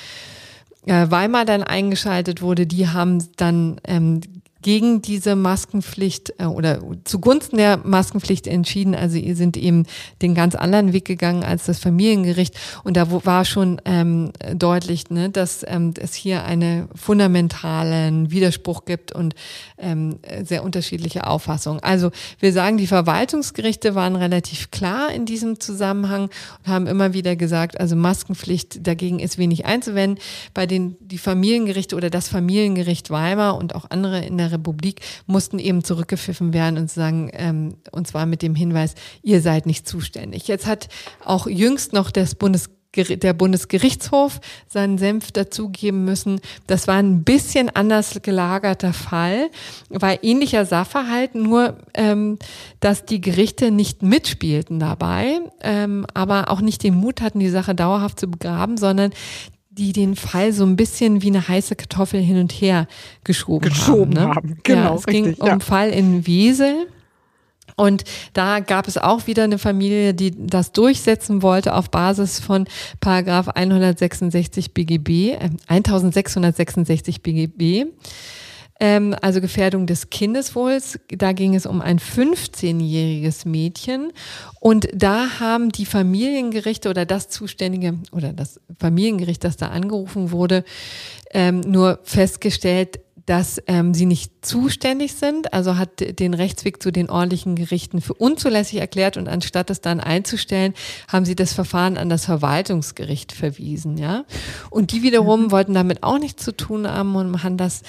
äh, Weimar dann eingeschaltet wurde. Die haben dann ähm, gegen diese Maskenpflicht äh, oder zugunsten der Maskenpflicht entschieden. Also ihr sind eben den ganz anderen Weg gegangen als das Familiengericht. Und da war schon ähm, deutlich, ne, dass ähm, es hier einen fundamentalen Widerspruch gibt und ähm, sehr unterschiedliche Auffassungen. Also wir sagen, die Verwaltungsgerichte waren relativ klar in diesem Zusammenhang und haben immer wieder gesagt, also Maskenpflicht dagegen ist wenig einzuwenden. Bei den die Familiengerichte oder das Familiengericht Weimar und auch andere in der Republik mussten eben zurückgepfiffen werden und sagen, ähm, und zwar mit dem Hinweis, ihr seid nicht zuständig. Jetzt hat auch jüngst noch das Bundes der Bundesgerichtshof seinen Senf dazugeben müssen. Das war ein bisschen anders gelagerter Fall, war ähnlicher Sachverhalt, nur ähm, dass die Gerichte nicht mitspielten dabei, ähm, aber auch nicht den Mut hatten, die Sache dauerhaft zu begraben, sondern die den Fall so ein bisschen wie eine heiße Kartoffel hin und her geschoben, geschoben haben. Ne? haben. Genau, ja, es richtig, ging um ja. Fall in Wesel. Und da gab es auch wieder eine Familie, die das durchsetzen wollte auf Basis von Paragraph 166 BGB, äh, 1666 BGB. Ähm, also Gefährdung des Kindeswohls. Da ging es um ein 15-jähriges Mädchen. Und da haben die Familiengerichte oder das zuständige oder das Familiengericht, das da angerufen wurde, ähm, nur festgestellt, dass ähm, sie nicht zuständig sind, also hat den Rechtsweg zu den ordentlichen Gerichten für unzulässig erklärt und anstatt es dann einzustellen, haben sie das Verfahren an das Verwaltungsgericht verwiesen, ja. Und die wiederum mhm. wollten damit auch nichts zu tun haben und haben das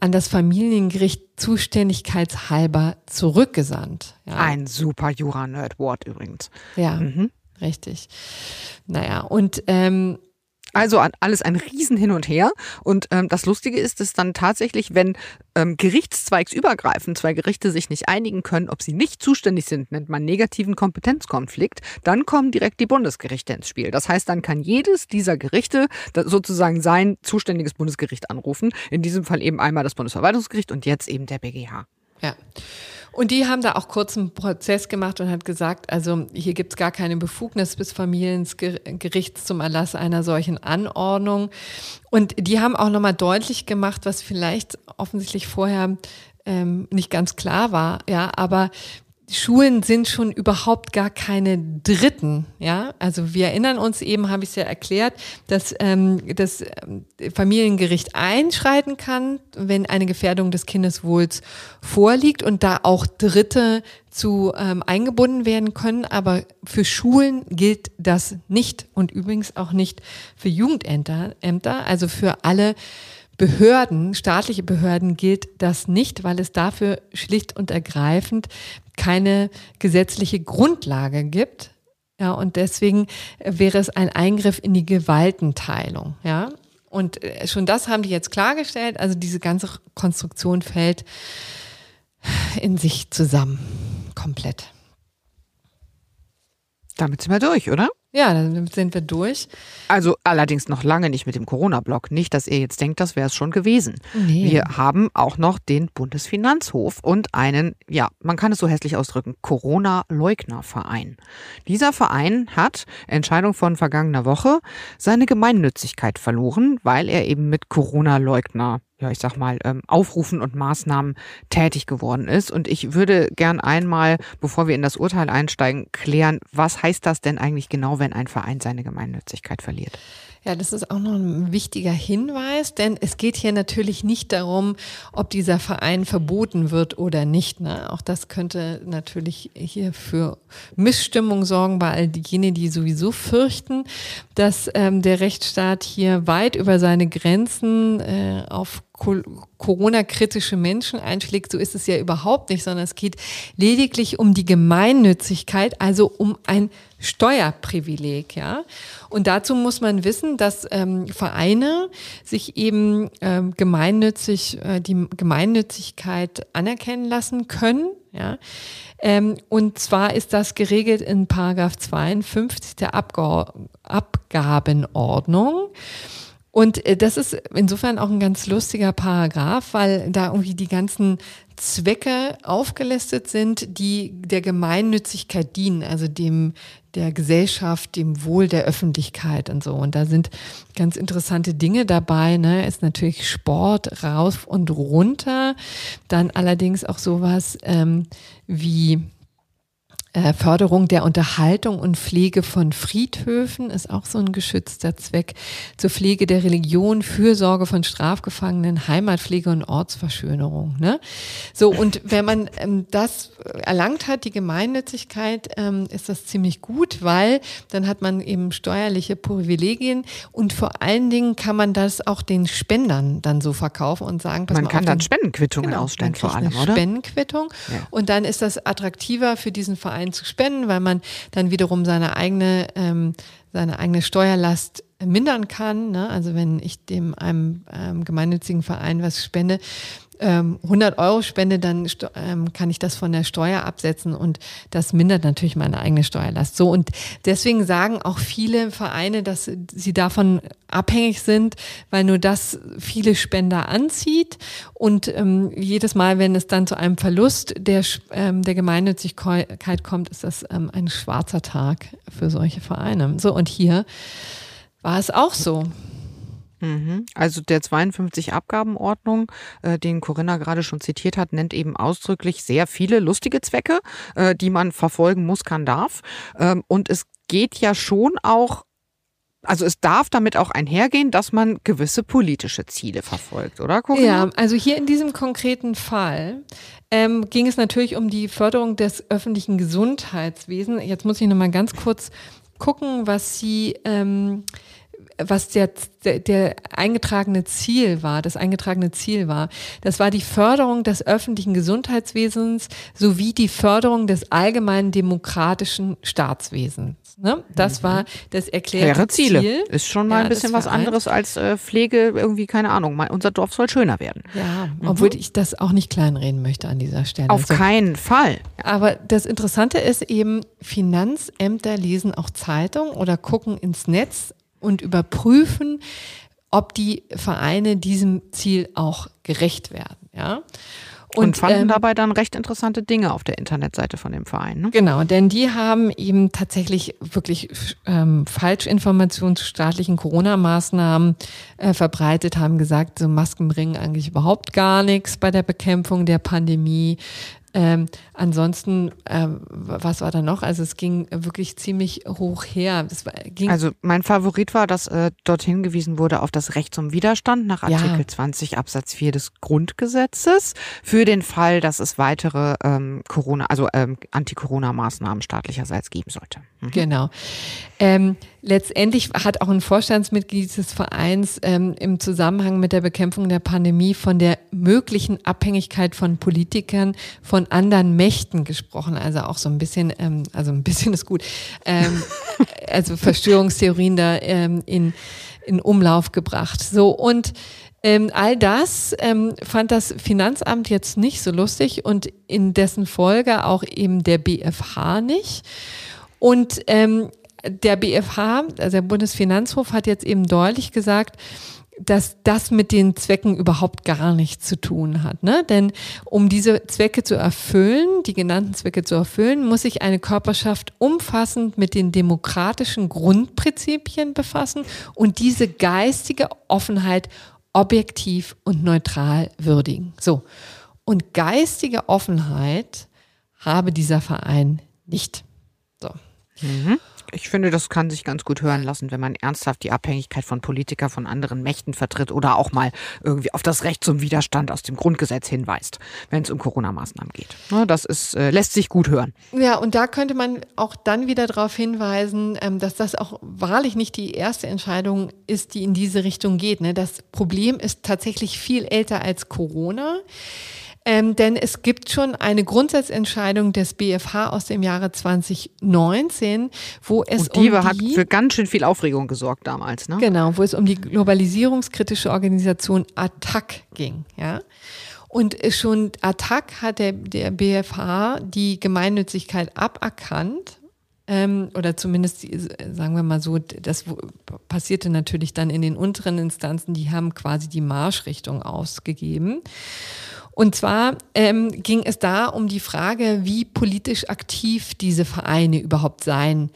an das Familiengericht zuständigkeitshalber zurückgesandt. Ja. Ein super Jura-Nerd-Wort übrigens. Ja, mhm. richtig. Naja, und ähm, also alles ein Riesen hin und her. Und ähm, das Lustige ist, dass dann tatsächlich, wenn ähm, gerichtszweigsübergreifend zwei Gerichte sich nicht einigen können, ob sie nicht zuständig sind, nennt man negativen Kompetenzkonflikt, dann kommen direkt die Bundesgerichte ins Spiel. Das heißt, dann kann jedes dieser Gerichte sozusagen sein zuständiges Bundesgericht anrufen. In diesem Fall eben einmal das Bundesverwaltungsgericht und jetzt eben der BGH. Ja. Und die haben da auch kurz einen Prozess gemacht und hat gesagt, also hier gibt es gar keine Befugnis des Familiengerichts zum Erlass einer solchen Anordnung. Und die haben auch nochmal deutlich gemacht, was vielleicht offensichtlich vorher ähm, nicht ganz klar war, ja, aber Schulen sind schon überhaupt gar keine Dritten, ja. Also wir erinnern uns eben, habe ich es ja erklärt, dass ähm, das ähm, Familiengericht einschreiten kann, wenn eine Gefährdung des Kindeswohls vorliegt und da auch Dritte zu ähm, eingebunden werden können. Aber für Schulen gilt das nicht und übrigens auch nicht für Jugendämter, also für alle Behörden, staatliche Behörden gilt das nicht, weil es dafür schlicht und ergreifend keine gesetzliche Grundlage gibt. Ja, und deswegen wäre es ein Eingriff in die Gewaltenteilung. Ja, und äh, schon das haben die jetzt klargestellt. Also diese ganze Konstruktion fällt in sich zusammen. Komplett. Damit sind wir durch, oder? Ja, dann sind wir durch. Also allerdings noch lange nicht mit dem Corona-Block. Nicht, dass ihr jetzt denkt, das wäre es schon gewesen. Nee. Wir haben auch noch den Bundesfinanzhof und einen, ja, man kann es so hässlich ausdrücken, Corona-Leugner-Verein. Dieser Verein hat, Entscheidung von vergangener Woche, seine Gemeinnützigkeit verloren, weil er eben mit Corona-Leugner ja, ich sag mal, ähm, Aufrufen und Maßnahmen tätig geworden ist. Und ich würde gern einmal, bevor wir in das Urteil einsteigen, klären, was heißt das denn eigentlich genau, wenn ein Verein seine Gemeinnützigkeit verliert? Ja, das ist auch noch ein wichtiger Hinweis, denn es geht hier natürlich nicht darum, ob dieser Verein verboten wird oder nicht. Ne? Auch das könnte natürlich hier für Missstimmung sorgen bei all diejenigen, die sowieso fürchten, dass ähm, der Rechtsstaat hier weit über seine Grenzen äh, auf Corona-kritische Menschen einschlägt. So ist es ja überhaupt nicht, sondern es geht lediglich um die Gemeinnützigkeit, also um ein Steuerprivileg, ja. Und dazu muss man wissen, dass ähm, Vereine sich eben ähm, gemeinnützig äh, die Gemeinnützigkeit anerkennen lassen können, ja. Ähm, und zwar ist das geregelt in Paragraph 52 der Abga Abgabenordnung. Und äh, das ist insofern auch ein ganz lustiger Paragraph, weil da irgendwie die ganzen Zwecke aufgelistet sind, die der Gemeinnützigkeit dienen, also dem der Gesellschaft, dem Wohl der Öffentlichkeit und so. Und da sind ganz interessante Dinge dabei. Ne? Ist natürlich Sport rauf und runter. Dann allerdings auch sowas ähm, wie äh, Förderung der Unterhaltung und Pflege von Friedhöfen ist auch so ein geschützter Zweck. Zur Pflege der Religion, Fürsorge von Strafgefangenen, Heimatpflege und Ortsverschönerung. Ne? So, und wenn man ähm, das erlangt hat, die Gemeinnützigkeit, ähm, ist das ziemlich gut, weil dann hat man eben steuerliche Privilegien und vor allen Dingen kann man das auch den Spendern dann so verkaufen und sagen, man kann dann Spendenquittungen genau, ausstellen vor allem, oder? Spendenquittung. Ja. Und dann ist das attraktiver für diesen Verein Verein zu spenden, weil man dann wiederum seine eigene, ähm, seine eigene Steuerlast mindern kann. Ne? Also wenn ich dem einem ähm, gemeinnützigen Verein was spende, ähm, 100 Euro spende, dann ähm, kann ich das von der Steuer absetzen und das mindert natürlich meine eigene Steuerlast. So und deswegen sagen auch viele Vereine, dass sie davon abhängig sind, weil nur das viele Spender anzieht und ähm, jedes Mal, wenn es dann zu einem Verlust der, ähm, der Gemeinnützigkeit kommt, ist das ähm, ein schwarzer Tag für solche Vereine. So und hier war es auch so. Mhm. Also der 52 Abgabenordnung, äh, den Corinna gerade schon zitiert hat, nennt eben ausdrücklich sehr viele lustige Zwecke, äh, die man verfolgen muss, kann, darf. Ähm, und es geht ja schon auch also es darf damit auch einhergehen, dass man gewisse politische Ziele verfolgt, oder Corinna? Ja, also hier in diesem konkreten Fall ähm, ging es natürlich um die Förderung des öffentlichen Gesundheitswesens. Jetzt muss ich nochmal ganz kurz gucken, was Sie ähm, was der, der, der eingetragene Ziel war, das eingetragene Ziel war. Das war die Förderung des öffentlichen Gesundheitswesens sowie die Förderung des allgemeinen demokratischen Staatswesens. Ne? Das mhm. war das erklärte Faire Ziele. Ziel. Ist schon mal ja, ein bisschen was anderes als äh, Pflege, irgendwie, keine Ahnung, mal, unser Dorf soll schöner werden. Ja, mhm. obwohl ich das auch nicht kleinreden möchte an dieser Stelle. Auf also, keinen Fall. Aber das Interessante ist eben, Finanzämter lesen auch Zeitung oder gucken ins Netz und überprüfen, ob die Vereine diesem Ziel auch gerecht werden. Ja. Und, und fanden ähm, dabei dann recht interessante Dinge auf der Internetseite von dem Verein. Ne? Genau, denn die haben eben tatsächlich wirklich ähm, Falschinformationen zu staatlichen Corona-Maßnahmen äh, verbreitet, haben gesagt, so Masken bringen eigentlich überhaupt gar nichts bei der Bekämpfung der Pandemie. Ähm, ansonsten, äh, was war da noch? Also es ging wirklich ziemlich hoch her. War, also mein Favorit war, dass äh, dort hingewiesen wurde auf das Recht zum Widerstand nach Artikel ja. 20 Absatz 4 des Grundgesetzes für den Fall, dass es weitere ähm, Corona, also ähm, Anti-Corona-Maßnahmen staatlicherseits geben sollte. Mhm. Genau. Ähm, letztendlich hat auch ein Vorstandsmitglied des Vereins ähm, im Zusammenhang mit der Bekämpfung der Pandemie von der möglichen Abhängigkeit von Politikern von anderen Mächten gesprochen. Also auch so ein bisschen, ähm, also ein bisschen ist gut, ähm, also Verschwörungstheorien da ähm, in, in Umlauf gebracht. So und ähm, all das ähm, fand das Finanzamt jetzt nicht so lustig und in dessen Folge auch eben der BFH nicht. Und ähm, der BFH, also der Bundesfinanzhof, hat jetzt eben deutlich gesagt, dass das mit den Zwecken überhaupt gar nichts zu tun hat. Ne? Denn um diese Zwecke zu erfüllen, die genannten Zwecke zu erfüllen, muss sich eine Körperschaft umfassend mit den demokratischen Grundprinzipien befassen und diese geistige Offenheit objektiv und neutral würdigen. So. Und geistige Offenheit habe dieser Verein nicht. So. Mhm. Ich finde, das kann sich ganz gut hören lassen, wenn man ernsthaft die Abhängigkeit von Politikern von anderen Mächten vertritt oder auch mal irgendwie auf das Recht zum Widerstand aus dem Grundgesetz hinweist, wenn es um Corona-Maßnahmen geht. Ne, das ist, äh, lässt sich gut hören. Ja, und da könnte man auch dann wieder darauf hinweisen, ähm, dass das auch wahrlich nicht die erste Entscheidung ist, die in diese Richtung geht. Ne? Das Problem ist tatsächlich viel älter als Corona. Ähm, denn es gibt schon eine Grundsatzentscheidung des BFH aus dem Jahre 2019, wo es Und die, um die hat für ganz schön viel Aufregung gesorgt damals, ne? Genau, wo es um die globalisierungskritische Organisation ATTAC ging, ja. Und schon ATTAC hat der, der BFH die Gemeinnützigkeit aberkannt, ähm, oder zumindest, sagen wir mal so, das passierte natürlich dann in den unteren Instanzen, die haben quasi die Marschrichtung ausgegeben. Und zwar ähm, ging es da um die Frage, wie politisch aktiv diese Vereine überhaupt sein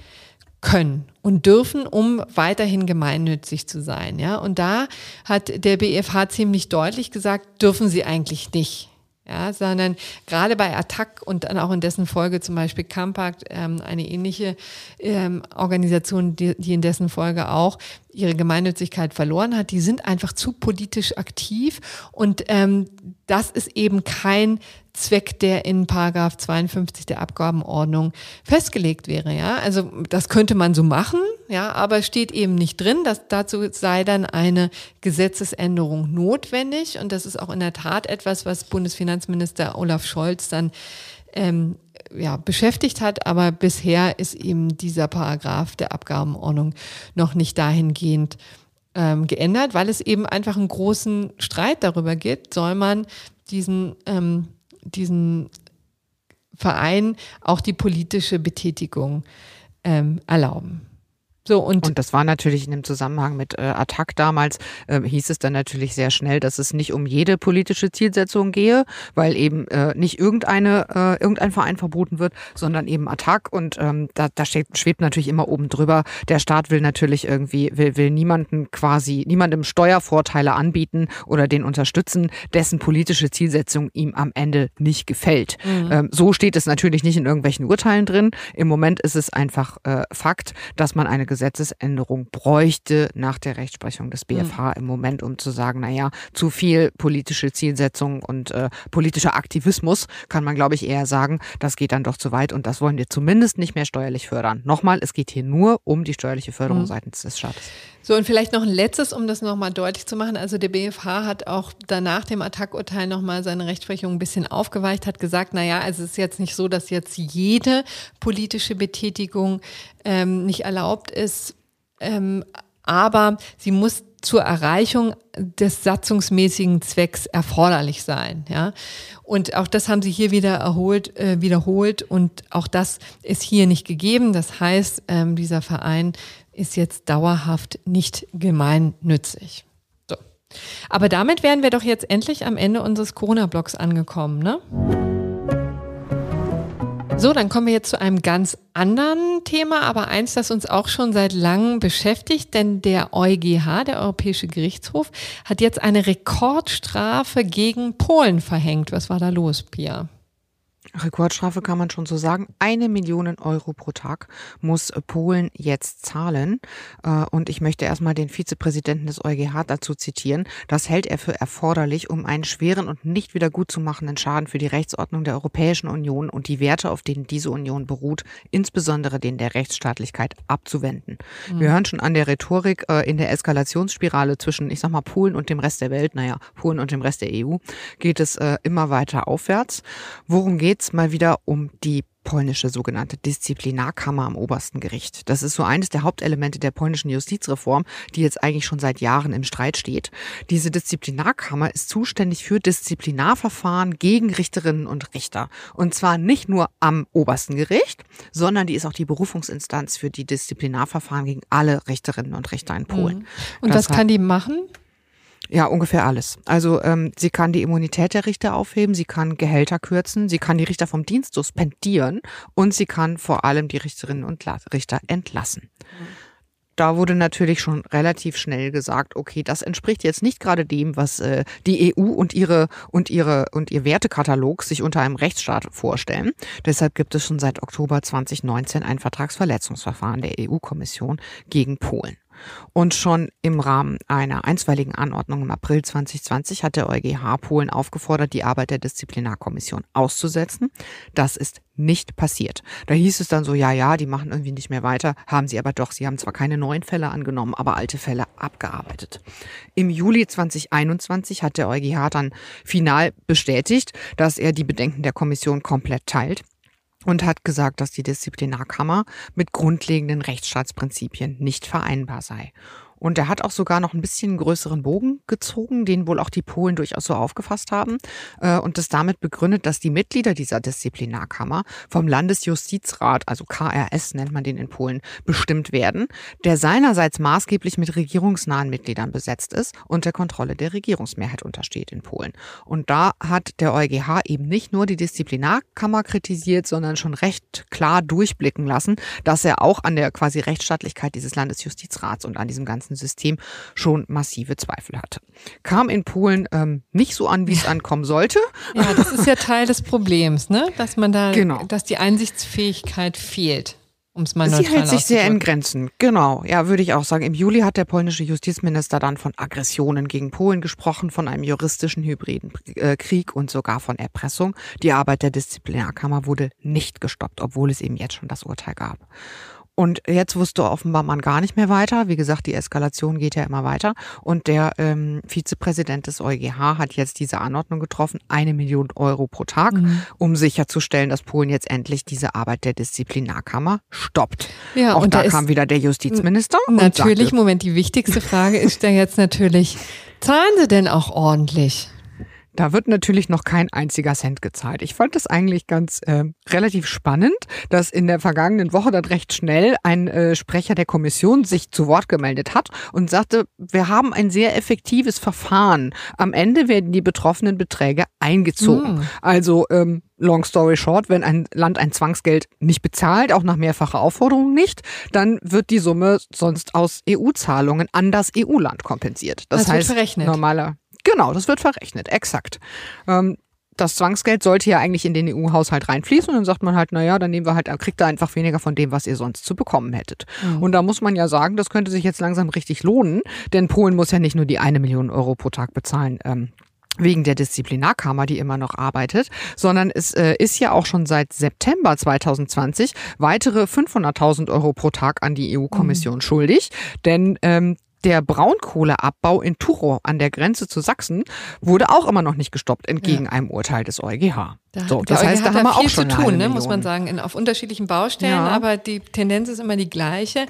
können und dürfen, um weiterhin gemeinnützig zu sein. Ja, und da hat der BFH ziemlich deutlich gesagt, dürfen sie eigentlich nicht ja, sondern gerade bei Attac und dann auch in dessen Folge zum Beispiel Compact, ähm, eine ähnliche ähm, Organisation, die, die in dessen Folge auch ihre Gemeinnützigkeit verloren hat, die sind einfach zu politisch aktiv und ähm, das ist eben kein Zweck, der in Paragraph 52 der Abgabenordnung festgelegt wäre. Ja, also das könnte man so machen, ja, aber steht eben nicht drin, dass dazu sei dann eine Gesetzesänderung notwendig. Und das ist auch in der Tat etwas, was Bundesfinanzminister Olaf Scholz dann ähm, ja, beschäftigt hat, aber bisher ist eben dieser Paragraph der Abgabenordnung noch nicht dahingehend ähm, geändert, weil es eben einfach einen großen Streit darüber gibt, soll man diesen, ähm, diesen Verein auch die politische Betätigung ähm, erlauben. So, und, und das war natürlich in dem Zusammenhang mit äh, Attac damals, äh, hieß es dann natürlich sehr schnell, dass es nicht um jede politische Zielsetzung gehe, weil eben äh, nicht irgendeine, äh, irgendein Verein verboten wird, sondern eben Attac. Und ähm, da, da steht, schwebt natürlich immer oben drüber, der Staat will natürlich irgendwie, will, will niemanden quasi, niemandem Steuervorteile anbieten oder den unterstützen, dessen politische Zielsetzung ihm am Ende nicht gefällt. Mhm. Ähm, so steht es natürlich nicht in irgendwelchen Urteilen drin. Im Moment ist es einfach äh, Fakt, dass man eine Gesetzesänderung bräuchte nach der Rechtsprechung des BFH mhm. im Moment, um zu sagen, naja, zu viel politische Zielsetzung und äh, politischer Aktivismus, kann man, glaube ich, eher sagen, das geht dann doch zu weit und das wollen wir zumindest nicht mehr steuerlich fördern. Nochmal, es geht hier nur um die steuerliche Förderung mhm. seitens des Staates. So, und vielleicht noch ein letztes, um das nochmal deutlich zu machen. Also der BFH hat auch danach dem Attac-Urteil nochmal seine Rechtsprechung ein bisschen aufgeweicht, hat gesagt, naja, also es ist jetzt nicht so, dass jetzt jede politische Betätigung ähm, nicht erlaubt ist, ähm, aber sie muss zur Erreichung des satzungsmäßigen Zwecks erforderlich sein. Ja? Und auch das haben sie hier wieder erholt, äh, wiederholt und auch das ist hier nicht gegeben. Das heißt, ähm, dieser Verein ist jetzt dauerhaft nicht gemeinnützig. So. Aber damit wären wir doch jetzt endlich am Ende unseres Corona-Blocks angekommen, ne? So, dann kommen wir jetzt zu einem ganz anderen Thema, aber eins, das uns auch schon seit langem beschäftigt, denn der EuGH, der Europäische Gerichtshof, hat jetzt eine Rekordstrafe gegen Polen verhängt. Was war da los, Pia? Rekordstrafe kann man schon so sagen. Eine Million Euro pro Tag muss Polen jetzt zahlen. Äh, und ich möchte erstmal den Vizepräsidenten des EuGH dazu zitieren. Das hält er für erforderlich, um einen schweren und nicht wieder gut zu machenden Schaden für die Rechtsordnung der Europäischen Union und die Werte, auf denen diese Union beruht, insbesondere den der Rechtsstaatlichkeit, abzuwenden. Mhm. Wir hören schon an der Rhetorik äh, in der Eskalationsspirale zwischen, ich sag mal, Polen und dem Rest der Welt, naja, Polen und dem Rest der EU, geht es äh, immer weiter aufwärts. Worum geht geht's mal wieder um die polnische sogenannte Disziplinarkammer am obersten Gericht. Das ist so eines der Hauptelemente der polnischen Justizreform, die jetzt eigentlich schon seit Jahren im Streit steht. Diese Disziplinarkammer ist zuständig für Disziplinarverfahren gegen Richterinnen und Richter. Und zwar nicht nur am obersten Gericht, sondern die ist auch die Berufungsinstanz für die Disziplinarverfahren gegen alle Richterinnen und Richter in Polen. Mhm. Und das was kann die machen? Ja, ungefähr alles. Also ähm, sie kann die Immunität der Richter aufheben, sie kann Gehälter kürzen, sie kann die Richter vom Dienst suspendieren und sie kann vor allem die Richterinnen und Richter entlassen. Mhm. Da wurde natürlich schon relativ schnell gesagt, okay, das entspricht jetzt nicht gerade dem, was äh, die EU und ihre und ihre und ihr Wertekatalog sich unter einem Rechtsstaat vorstellen. Deshalb gibt es schon seit Oktober 2019 ein Vertragsverletzungsverfahren der EU-Kommission gegen Polen. Und schon im Rahmen einer einstweiligen Anordnung im April 2020 hat der EuGH Polen aufgefordert, die Arbeit der Disziplinarkommission auszusetzen. Das ist nicht passiert. Da hieß es dann so, ja, ja, die machen irgendwie nicht mehr weiter, haben sie aber doch. Sie haben zwar keine neuen Fälle angenommen, aber alte Fälle abgearbeitet. Im Juli 2021 hat der EuGH dann final bestätigt, dass er die Bedenken der Kommission komplett teilt und hat gesagt, dass die Disziplinarkammer mit grundlegenden Rechtsstaatsprinzipien nicht vereinbar sei. Und er hat auch sogar noch ein bisschen größeren Bogen gezogen, den wohl auch die Polen durchaus so aufgefasst haben. Äh, und das damit begründet, dass die Mitglieder dieser Disziplinarkammer vom Landesjustizrat, also KRS nennt man den in Polen, bestimmt werden, der seinerseits maßgeblich mit regierungsnahen Mitgliedern besetzt ist und der Kontrolle der Regierungsmehrheit untersteht in Polen. Und da hat der EuGH eben nicht nur die Disziplinarkammer kritisiert, sondern schon recht klar durchblicken lassen, dass er auch an der quasi Rechtsstaatlichkeit dieses Landesjustizrats und an diesem ganzen System schon massive Zweifel hatte. Kam in Polen ähm, nicht so an, wie es ankommen sollte. Ja, das ist ja Teil des Problems, ne? dass man da, genau. dass die Einsichtsfähigkeit fehlt. Sie hält sich sehr in Grenzen. Genau, ja, würde ich auch sagen. Im Juli hat der polnische Justizminister dann von Aggressionen gegen Polen gesprochen, von einem juristischen hybriden äh, Krieg und sogar von Erpressung. Die Arbeit der Disziplinarkammer wurde nicht gestoppt, obwohl es eben jetzt schon das Urteil gab. Und jetzt wusste offenbar man gar nicht mehr weiter. Wie gesagt, die Eskalation geht ja immer weiter. Und der ähm, Vizepräsident des EuGH hat jetzt diese Anordnung getroffen, eine Million Euro pro Tag, mhm. um sicherzustellen, dass Polen jetzt endlich diese Arbeit der Disziplinarkammer stoppt. Ja, Auch und da, da kam wieder der Justizminister. Natürlich, sagte, Moment, die wichtigste Frage ist ja jetzt natürlich, zahlen Sie denn auch ordentlich? Da wird natürlich noch kein einziger Cent gezahlt. Ich fand das eigentlich ganz äh, relativ spannend, dass in der vergangenen Woche dann recht schnell ein äh, Sprecher der Kommission sich zu Wort gemeldet hat und sagte, wir haben ein sehr effektives Verfahren. Am Ende werden die betroffenen Beträge eingezogen. Mhm. Also ähm, long story short, wenn ein Land ein Zwangsgeld nicht bezahlt, auch nach mehrfacher Aufforderung nicht, dann wird die Summe sonst aus EU-Zahlungen an das EU-Land kompensiert. Das, das heißt, normaler Genau, das wird verrechnet, exakt. Ähm, das Zwangsgeld sollte ja eigentlich in den EU-Haushalt reinfließen und dann sagt man halt, naja, dann nehmen wir halt, kriegt ihr einfach weniger von dem, was ihr sonst zu bekommen hättet. Mhm. Und da muss man ja sagen, das könnte sich jetzt langsam richtig lohnen, denn Polen muss ja nicht nur die eine Million Euro pro Tag bezahlen, ähm, wegen der Disziplinarkammer, die immer noch arbeitet, sondern es äh, ist ja auch schon seit September 2020 weitere 500.000 Euro pro Tag an die EU-Kommission mhm. schuldig, denn ähm, der Braunkohleabbau in Tuchow an der Grenze zu Sachsen wurde auch immer noch nicht gestoppt, entgegen ja. einem Urteil des EuGH. Da, so, das heißt, da haben wir auch schon zu tun, ne, muss man sagen, in, auf unterschiedlichen Baustellen, ja. aber die Tendenz ist immer die gleiche.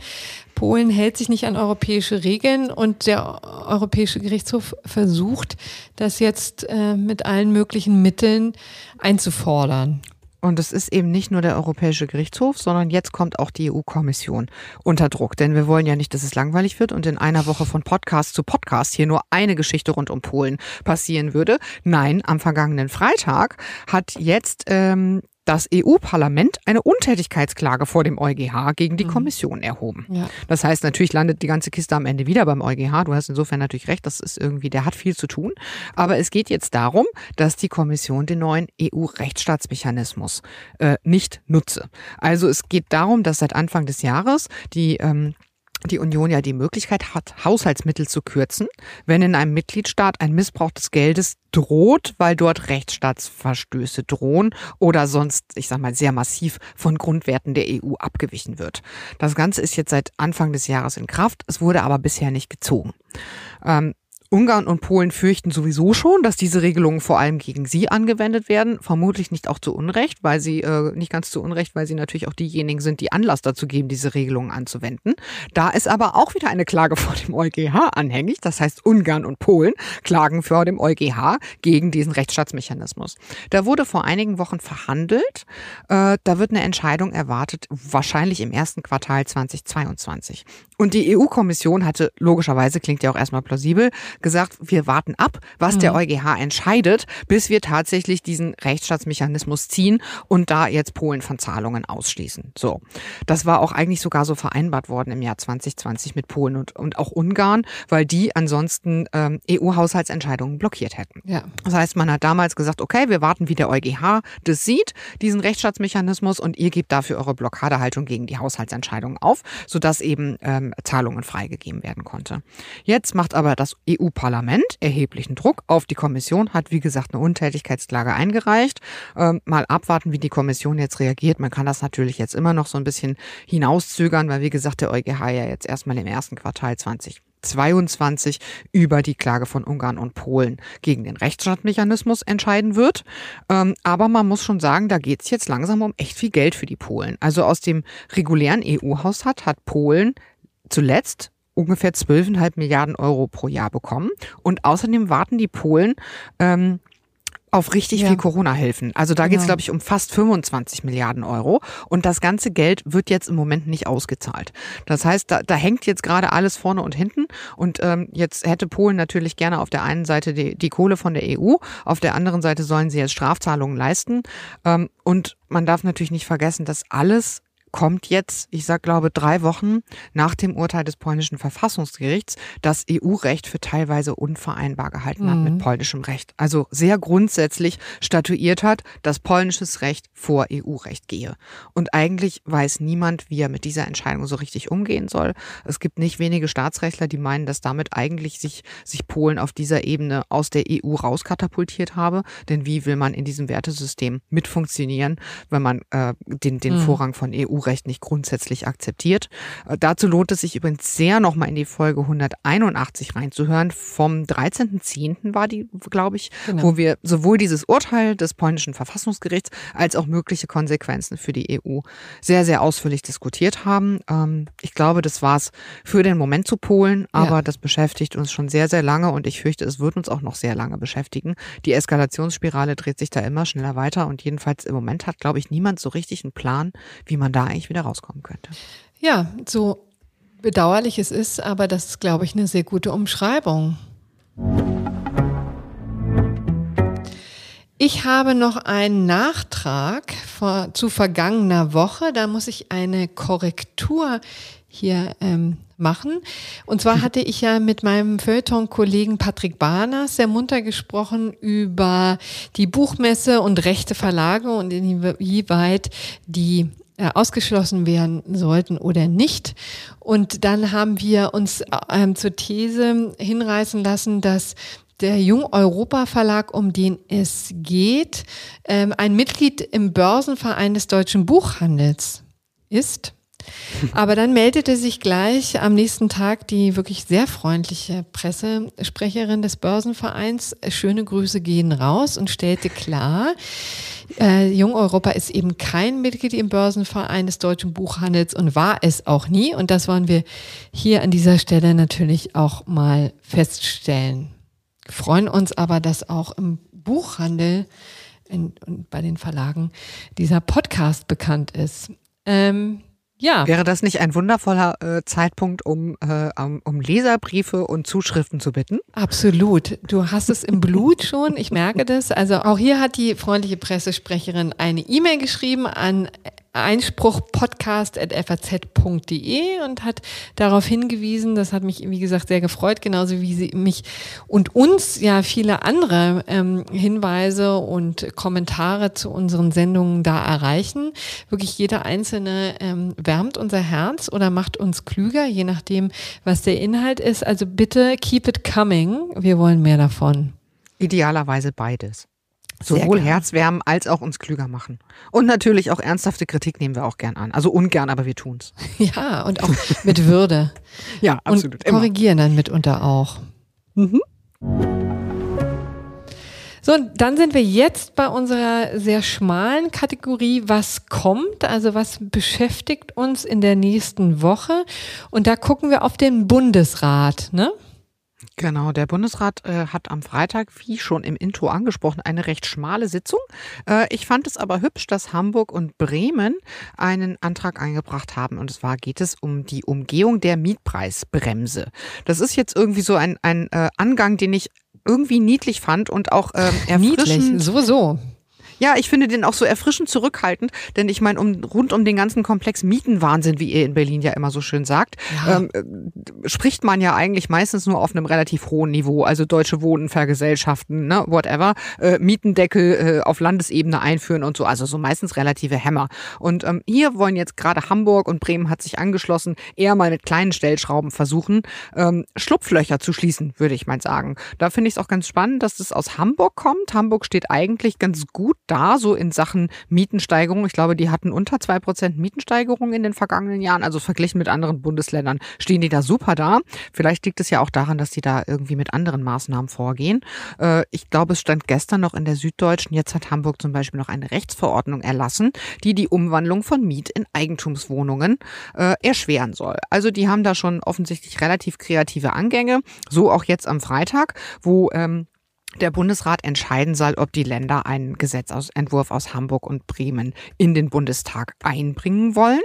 Polen hält sich nicht an europäische Regeln und der Europäische Gerichtshof versucht, das jetzt äh, mit allen möglichen Mitteln einzufordern. Und es ist eben nicht nur der Europäische Gerichtshof, sondern jetzt kommt auch die EU-Kommission unter Druck. Denn wir wollen ja nicht, dass es langweilig wird und in einer Woche von Podcast zu Podcast hier nur eine Geschichte rund um Polen passieren würde. Nein, am vergangenen Freitag hat jetzt ähm, das EU-Parlament eine Untätigkeitsklage vor dem EuGH gegen die mhm. Kommission erhoben. Ja. Das heißt, natürlich landet die ganze Kiste am Ende wieder beim EuGH. Du hast insofern natürlich recht, das ist irgendwie, der hat viel zu tun. Aber es geht jetzt darum, dass die Kommission den neuen EU-Rechtsstaatsmechanismus äh, nicht nutze. Also es geht darum, dass seit Anfang des Jahres die ähm, die Union ja die Möglichkeit hat, Haushaltsmittel zu kürzen, wenn in einem Mitgliedstaat ein Missbrauch des Geldes droht, weil dort Rechtsstaatsverstöße drohen oder sonst, ich sag mal, sehr massiv von Grundwerten der EU abgewichen wird. Das Ganze ist jetzt seit Anfang des Jahres in Kraft, es wurde aber bisher nicht gezogen. Ähm, Ungarn und Polen fürchten sowieso schon, dass diese Regelungen vor allem gegen sie angewendet werden. Vermutlich nicht auch zu Unrecht, weil sie, äh, nicht ganz zu Unrecht, weil sie natürlich auch diejenigen sind, die Anlass dazu geben, diese Regelungen anzuwenden. Da ist aber auch wieder eine Klage vor dem EuGH anhängig. Das heißt, Ungarn und Polen klagen vor dem EuGH gegen diesen Rechtsstaatsmechanismus. Da wurde vor einigen Wochen verhandelt. Äh, da wird eine Entscheidung erwartet, wahrscheinlich im ersten Quartal 2022. Und die EU-Kommission hatte logischerweise, klingt ja auch erstmal plausibel, gesagt, wir warten ab, was mhm. der EuGH entscheidet, bis wir tatsächlich diesen Rechtsstaatsmechanismus ziehen und da jetzt Polen von Zahlungen ausschließen. So. Das war auch eigentlich sogar so vereinbart worden im Jahr 2020 mit Polen und, und auch Ungarn, weil die ansonsten ähm, EU-Haushaltsentscheidungen blockiert hätten. Ja. Das heißt, man hat damals gesagt, okay, wir warten, wie der EuGH das sieht, diesen Rechtsstaatsmechanismus und ihr gebt dafür eure Blockadehaltung gegen die Haushaltsentscheidungen auf, sodass eben ähm, Zahlungen freigegeben werden konnte. Jetzt macht aber das EU-Parlament erheblichen Druck auf die Kommission, hat wie gesagt eine Untätigkeitsklage eingereicht. Ähm, mal abwarten, wie die Kommission jetzt reagiert. Man kann das natürlich jetzt immer noch so ein bisschen hinauszögern, weil wie gesagt der EuGH ja jetzt erstmal im ersten Quartal 20 22 über die Klage von Ungarn und Polen gegen den Rechtsstaatsmechanismus entscheiden wird. Ähm, aber man muss schon sagen, da geht es jetzt langsam um echt viel Geld für die Polen. Also aus dem regulären EU-Haushalt hat Polen zuletzt ungefähr 12,5 Milliarden Euro pro Jahr bekommen. Und außerdem warten die Polen ähm, auf richtig ja. viel Corona-Hilfen. Also da genau. geht es, glaube ich, um fast 25 Milliarden Euro. Und das ganze Geld wird jetzt im Moment nicht ausgezahlt. Das heißt, da, da hängt jetzt gerade alles vorne und hinten. Und ähm, jetzt hätte Polen natürlich gerne auf der einen Seite die, die Kohle von der EU, auf der anderen Seite sollen sie jetzt Strafzahlungen leisten. Ähm, und man darf natürlich nicht vergessen, dass alles kommt jetzt, ich sag glaube, drei Wochen nach dem Urteil des polnischen Verfassungsgerichts, das EU-Recht für teilweise unvereinbar gehalten mhm. hat mit mhm. polnischem Recht. Also sehr grundsätzlich statuiert hat, dass polnisches Recht vor EU-Recht gehe. Und eigentlich weiß niemand, wie er mit dieser Entscheidung so richtig umgehen soll. Es gibt nicht wenige Staatsrechtler, die meinen, dass damit eigentlich sich, sich Polen auf dieser Ebene aus der EU rauskatapultiert habe. Denn wie will man in diesem Wertesystem mitfunktionieren, wenn man äh, den, den mhm. Vorrang von EU EU-Recht nicht grundsätzlich akzeptiert. Äh, dazu lohnt es sich übrigens sehr, nochmal in die Folge 181 reinzuhören. Vom 13.10. war die, glaube ich, genau. wo wir sowohl dieses Urteil des polnischen Verfassungsgerichts als auch mögliche Konsequenzen für die EU sehr, sehr ausführlich diskutiert haben. Ähm, ich glaube, das war es für den Moment zu Polen, aber ja. das beschäftigt uns schon sehr, sehr lange und ich fürchte, es wird uns auch noch sehr lange beschäftigen. Die Eskalationsspirale dreht sich da immer schneller weiter und jedenfalls im Moment hat, glaube ich, niemand so richtig einen Plan, wie man da eigentlich wieder rauskommen könnte. Ja, so bedauerlich es ist, aber das ist, glaube ich, eine sehr gute Umschreibung. Ich habe noch einen Nachtrag vor, zu vergangener Woche. Da muss ich eine Korrektur hier ähm, machen. Und zwar hatte ich ja mit meinem Feuilleton-Kollegen Patrick Barners sehr munter gesprochen über die Buchmesse und rechte Verlage und inwieweit die ausgeschlossen werden sollten oder nicht. Und dann haben wir uns ähm, zur These hinreißen lassen, dass der Jung Europa Verlag, um den es geht, ähm, ein Mitglied im Börsenverein des deutschen Buchhandels ist. Aber dann meldete sich gleich am nächsten Tag die wirklich sehr freundliche Pressesprecherin des Börsenvereins. Schöne Grüße gehen raus und stellte klar, äh, Jung Europa ist eben kein Mitglied im Börsenverein des deutschen Buchhandels und war es auch nie. Und das wollen wir hier an dieser Stelle natürlich auch mal feststellen. Freuen uns aber, dass auch im Buchhandel und bei den Verlagen dieser Podcast bekannt ist. Ähm, ja. Wäre das nicht ein wundervoller äh, Zeitpunkt, um, äh, um Leserbriefe und Zuschriften zu bitten? Absolut. Du hast es im Blut schon. Ich merke das. Also auch hier hat die freundliche Pressesprecherin eine E-Mail geschrieben an einspruchpodcast.faz.de und hat darauf hingewiesen, das hat mich, wie gesagt, sehr gefreut, genauso wie sie mich und uns ja viele andere ähm, Hinweise und Kommentare zu unseren Sendungen da erreichen. Wirklich jeder einzelne ähm, wärmt unser Herz oder macht uns klüger, je nachdem, was der Inhalt ist. Also bitte keep it coming. Wir wollen mehr davon. Idealerweise beides. Sowohl Herzwärmen als auch uns klüger machen. Und natürlich auch ernsthafte Kritik nehmen wir auch gern an. Also ungern, aber wir tun's. Ja, und auch mit Würde. ja, absolut. Und korrigieren immer. dann mitunter auch. Mhm. So, dann sind wir jetzt bei unserer sehr schmalen Kategorie, was kommt, also was beschäftigt uns in der nächsten Woche. Und da gucken wir auf den Bundesrat, ne? Genau, der Bundesrat äh, hat am Freitag, wie schon im Intro angesprochen, eine recht schmale Sitzung. Äh, ich fand es aber hübsch, dass Hamburg und Bremen einen Antrag eingebracht haben. Und zwar geht es um die Umgehung der Mietpreisbremse. Das ist jetzt irgendwie so ein, ein äh, Angang, den ich irgendwie niedlich fand und auch ähm, erfrischend. Niedlich, sowieso. Ja, ich finde den auch so erfrischend zurückhaltend, denn ich meine, um, rund um den ganzen Komplex Mietenwahnsinn, wie ihr in Berlin ja immer so schön sagt, ja. ähm, äh, spricht man ja eigentlich meistens nur auf einem relativ hohen Niveau. Also Deutsche Wohnen vergesellschaften, ne, whatever, äh, Mietendeckel äh, auf Landesebene einführen und so. Also so meistens relative Hämmer. Und ähm, hier wollen jetzt gerade Hamburg und Bremen hat sich angeschlossen, eher mal mit kleinen Stellschrauben versuchen, ähm, Schlupflöcher zu schließen, würde ich mal sagen. Da finde ich es auch ganz spannend, dass das aus Hamburg kommt. Hamburg steht eigentlich ganz gut da, so in Sachen Mietensteigerung. Ich glaube, die hatten unter zwei Prozent Mietensteigerung in den vergangenen Jahren. Also verglichen mit anderen Bundesländern stehen die da super da. Vielleicht liegt es ja auch daran, dass die da irgendwie mit anderen Maßnahmen vorgehen. Äh, ich glaube, es stand gestern noch in der Süddeutschen. Jetzt hat Hamburg zum Beispiel noch eine Rechtsverordnung erlassen, die die Umwandlung von Miet in Eigentumswohnungen äh, erschweren soll. Also die haben da schon offensichtlich relativ kreative Angänge. So auch jetzt am Freitag, wo ähm, der Bundesrat entscheiden soll, ob die Länder einen Gesetzentwurf aus Hamburg und Bremen in den Bundestag einbringen wollen.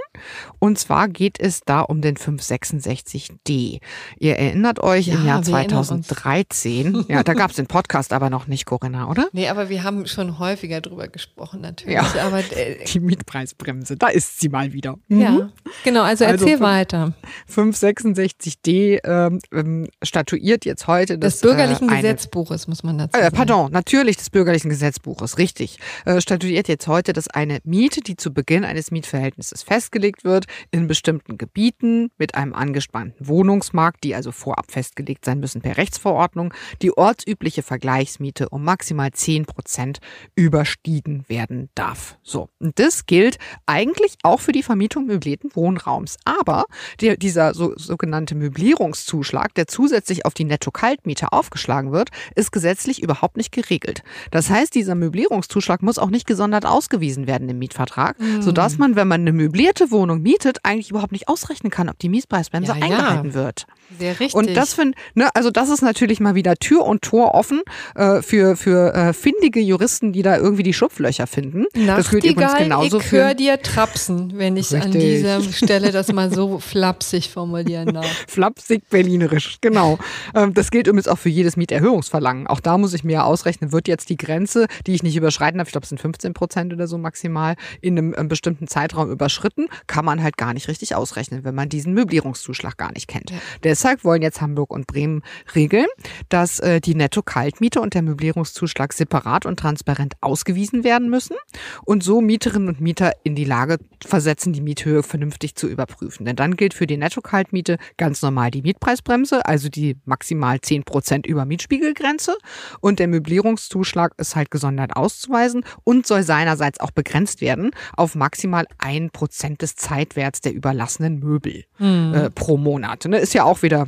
Und zwar geht es da um den 566d. Ihr erinnert euch ja, im Jahr 2013, ja, da gab es den Podcast aber noch nicht, Corinna, oder? Nee, aber wir haben schon häufiger drüber gesprochen, natürlich. Ja, aber, äh, die Mietpreisbremse, da ist sie mal wieder. Mhm. Ja, genau, also, erzähl also, weiter. 566d ähm, ähm, statuiert jetzt heute das, des bürgerlichen äh, Gesetzbuches, muss man kann dazu äh. Pardon, natürlich des bürgerlichen Gesetzbuches, richtig. Äh, statuiert jetzt heute, dass eine Miete, die zu Beginn eines Mietverhältnisses festgelegt wird, in bestimmten Gebieten mit einem angespannten Wohnungsmarkt, die also vorab festgelegt sein müssen per Rechtsverordnung, die ortsübliche Vergleichsmiete um maximal 10 Prozent überstiegen werden darf. So. Und das gilt eigentlich auch für die Vermietung möblierten Wohnraums. Aber der, dieser so, sogenannte Möblierungszuschlag, der zusätzlich auf die Netto-Kaltmiete aufgeschlagen wird, ist gesetzlich überhaupt nicht geregelt. Das heißt, dieser Möblierungszuschlag muss auch nicht gesondert ausgewiesen werden im Mietvertrag, Mhm. sodass man, wenn man eine möblierte Wohnung mietet, eigentlich überhaupt nicht ausrechnen kann, ob die Mietpreisbremse Ja, ja. eingehalten wird. Sehr richtig. Und das finde, ne, also das ist natürlich mal wieder Tür und Tor offen äh, für für äh, findige Juristen, die da irgendwie die Schlupflöcher finden. das gilt übrigens Nachtigall, genauso ich höre dir trapsen, wenn ich an Richtig. dieser Stelle das mal so flapsig formulieren darf. flapsig berlinerisch, genau. Ähm, das gilt übrigens auch für jedes Mieterhöhungsverlangen. Auch da muss ich mir ja ausrechnen, wird jetzt die Grenze, die ich nicht überschreiten darf, ich glaube, es sind 15 Prozent oder so maximal, in einem, ähm, bestimmten Zeitraum überschritten, kann man halt gar nicht richtig ausrechnen, wenn man diesen Möblierungszuschlag gar nicht kennt. Ja. Deshalb wollen jetzt Hamburg und Bremen regeln, dass äh, die Netto-Kaltmiete und der Möblierungszuschlag separat und transparent ausgewiesen werden müssen und so Mieterinnen und Mieter in die Lage versetzen, die Miethöhe vernünftig zu überprüfen. Denn dann gilt für die Netto-Kaltmiete ganz normal die Mietpreisbremse, also die maximal 10 Prozent über Mietspiegelgrenze. Und der Möblierungszuschlag ist halt gesondert auszuweisen und soll seinerseits auch begrenzt werden auf maximal ein Prozent des Zeitwerts der überlassenen Möbel äh, pro Monat. Ne? Ist ja auch wieder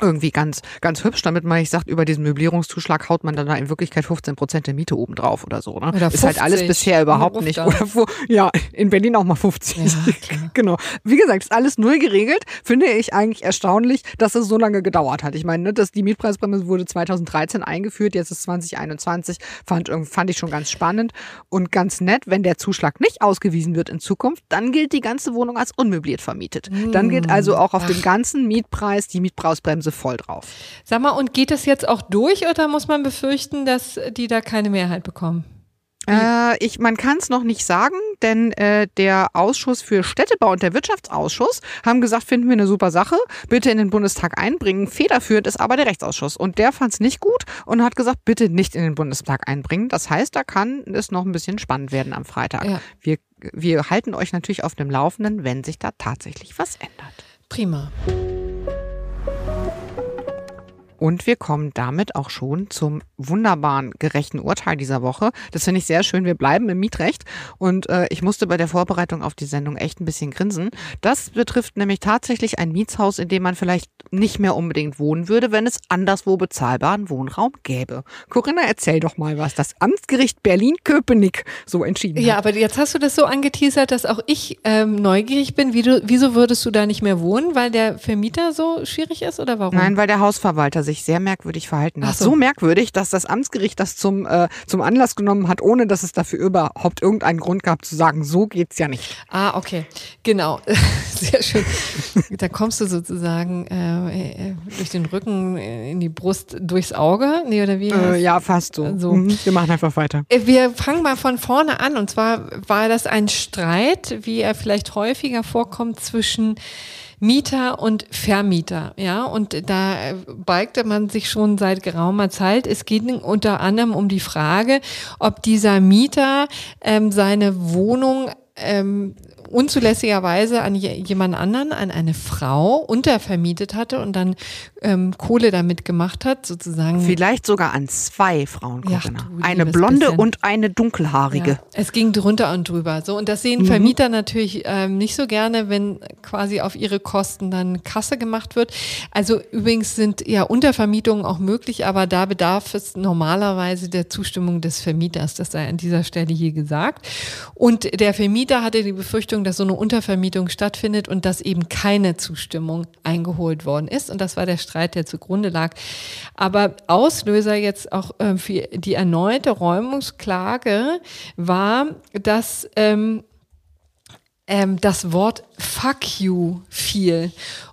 irgendwie ganz, ganz hübsch, damit man nicht sagt, über diesen Möblierungszuschlag haut man dann da in Wirklichkeit 15 Prozent der Miete obendrauf oder so. Ne? Oder Ist halt alles 50. bisher überhaupt nicht. Oder wo, ja, in Berlin auch mal 50. Ja, genau. Wie gesagt, ist alles null geregelt. Finde ich eigentlich erstaunlich, dass es so lange gedauert hat. Ich meine, ne, dass die Mietpreisbremse wurde 2013 eingeführt, jetzt ist 2021, fand, fand ich schon ganz spannend und ganz nett. Wenn der Zuschlag nicht ausgewiesen wird in Zukunft, dann gilt die ganze Wohnung als unmöbliert vermietet. Dann gilt also auch auf dem ganzen Mietpreis die Mietpreisbremse voll drauf. Sag mal, und geht das jetzt auch durch oder muss man befürchten, dass die da keine Mehrheit bekommen? Äh, ich, man kann es noch nicht sagen, denn äh, der Ausschuss für Städtebau und der Wirtschaftsausschuss haben gesagt, finden wir eine super Sache, bitte in den Bundestag einbringen. Federführend ist aber der Rechtsausschuss und der fand es nicht gut und hat gesagt, bitte nicht in den Bundestag einbringen. Das heißt, da kann es noch ein bisschen spannend werden am Freitag. Ja. Wir, wir halten euch natürlich auf dem Laufenden, wenn sich da tatsächlich was ändert. Prima. Und wir kommen damit auch schon zum wunderbaren gerechten Urteil dieser Woche. Das finde ich sehr schön. Wir bleiben im Mietrecht. Und äh, ich musste bei der Vorbereitung auf die Sendung echt ein bisschen grinsen. Das betrifft nämlich tatsächlich ein Mietshaus, in dem man vielleicht nicht mehr unbedingt wohnen würde, wenn es anderswo bezahlbaren Wohnraum gäbe. Corinna, erzähl doch mal, was das Amtsgericht Berlin-Köpenick so entschieden Ja, hat. aber jetzt hast du das so angeteasert, dass auch ich ähm, neugierig bin. Wie du, wieso würdest du da nicht mehr wohnen? Weil der Vermieter so schwierig ist oder warum? Nein, weil der Hausverwalter sich sehr merkwürdig verhalten hat. Ach so. so. merkwürdig, dass das Amtsgericht das zum, äh, zum Anlass genommen hat, ohne dass es dafür überhaupt irgendeinen Grund gab zu sagen, so geht's ja nicht. Ah, okay. Genau. Sehr schön. Da kommst du sozusagen äh, äh, durch den Rücken äh, in die Brust durchs Auge. Nee, oder wie? Äh, ja, fast so. So. Mhm. Wir machen einfach weiter. Äh, Wir fangen mal von vorne an. Und zwar war das ein Streit, wie er vielleicht häufiger vorkommt, zwischen Mieter und Vermieter, ja, und da äh, beugte man sich schon seit geraumer Zeit. Es geht unter anderem um die Frage, ob dieser Mieter ähm, seine Wohnung ähm, unzulässigerweise an je, jemand anderen, an eine Frau untervermietet hatte und dann ähm, Kohle damit gemacht hat, sozusagen. Vielleicht sogar an zwei Frauen, Ja, Eine blonde bisschen. und eine dunkelhaarige. Ja, es ging drunter und drüber. So, und das sehen Vermieter natürlich ähm, nicht so gerne, wenn quasi auf ihre Kosten dann Kasse gemacht wird. Also übrigens sind ja Untervermietungen auch möglich, aber da bedarf es normalerweise der Zustimmung des Vermieters. Das sei an dieser Stelle hier gesagt. Und der Vermieter hatte die Befürchtung, dass so eine Untervermietung stattfindet und dass eben keine Zustimmung eingeholt worden ist. Und das war der Streit, der zugrunde lag. Aber Auslöser jetzt auch ähm, für die erneute Räumungsklage war, dass ähm, ähm, das Wort Fuck you fiel.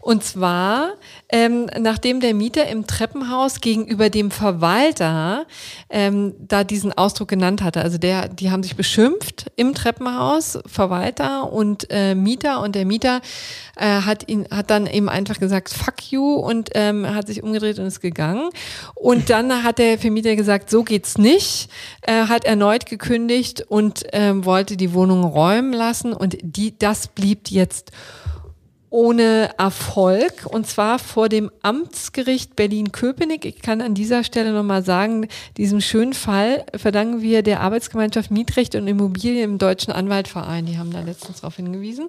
Und zwar, ähm, nachdem der Mieter im Treppenhaus gegenüber dem Verwalter ähm, da diesen Ausdruck genannt hatte. Also der, die haben sich beschimpft im Treppenhaus, Verwalter und äh, Mieter. Und der Mieter äh, hat ihn, hat dann eben einfach gesagt, fuck you und ähm, hat sich umgedreht und ist gegangen. Und dann hat der Vermieter gesagt, so geht's nicht, äh, hat erneut gekündigt und ähm, wollte die Wohnung räumen lassen. Und die, das blieb jetzt ohne Erfolg und zwar vor dem Amtsgericht Berlin-Köpenick. Ich kann an dieser Stelle nochmal sagen, diesem schönen Fall verdanken wir der Arbeitsgemeinschaft Mietrecht und Immobilien im Deutschen Anwaltverein. Die haben da letztens darauf hingewiesen.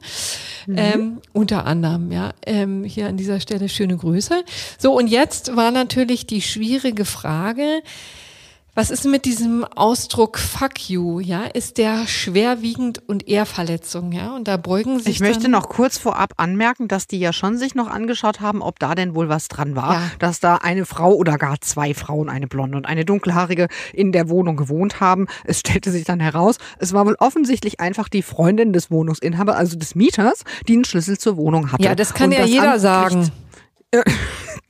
Mhm. Ähm, unter anderem, ja. Ähm, hier an dieser Stelle schöne Grüße. So, und jetzt war natürlich die schwierige Frage, was ist mit diesem Ausdruck fuck you? Ja, ist der schwerwiegend und eher Verletzung? Ja, und da beugen sich. Ich möchte noch kurz vorab anmerken, dass die ja schon sich noch angeschaut haben, ob da denn wohl was dran war, ja. dass da eine Frau oder gar zwei Frauen, eine blonde und eine dunkelhaarige, in der Wohnung gewohnt haben. Es stellte sich dann heraus, es war wohl offensichtlich einfach die Freundin des Wohnungsinhabers, also des Mieters, die einen Schlüssel zur Wohnung hatte. Ja, das kann und ja das jeder sagen.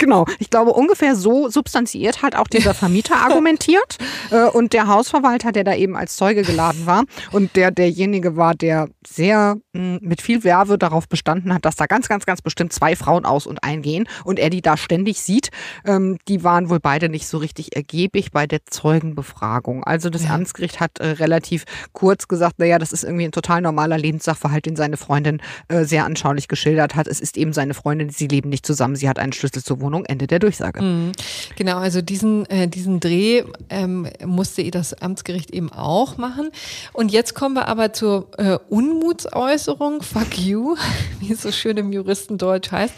Genau, ich glaube, ungefähr so substanziert hat auch dieser Vermieter argumentiert äh, und der Hausverwalter, der da eben als Zeuge geladen war und der derjenige war, der sehr mh, hm, mit viel Werbe darauf bestanden hat, dass da ganz, ganz, ganz bestimmt zwei Frauen aus und eingehen und er die da ständig sieht, ähm, die waren wohl beide nicht so richtig ergiebig bei der Zeugenbefragung. Also das ja. Amtsgericht hat äh, relativ kurz gesagt, naja, das ist irgendwie ein total normaler Lebenssachverhalt, den seine Freundin äh, sehr anschaulich geschildert hat. Es ist eben seine Freundin, sie leben nicht zusammen, sie hat einen Schlüssel zur Wohnung Ende der Durchsage. Mhm. Genau, also diesen, äh, diesen Dreh ähm, musste das Amtsgericht eben auch machen. Und jetzt kommen wir aber zur äh, Unmutsäußerung, fuck you, wie es so schön im Juristendeutsch heißt.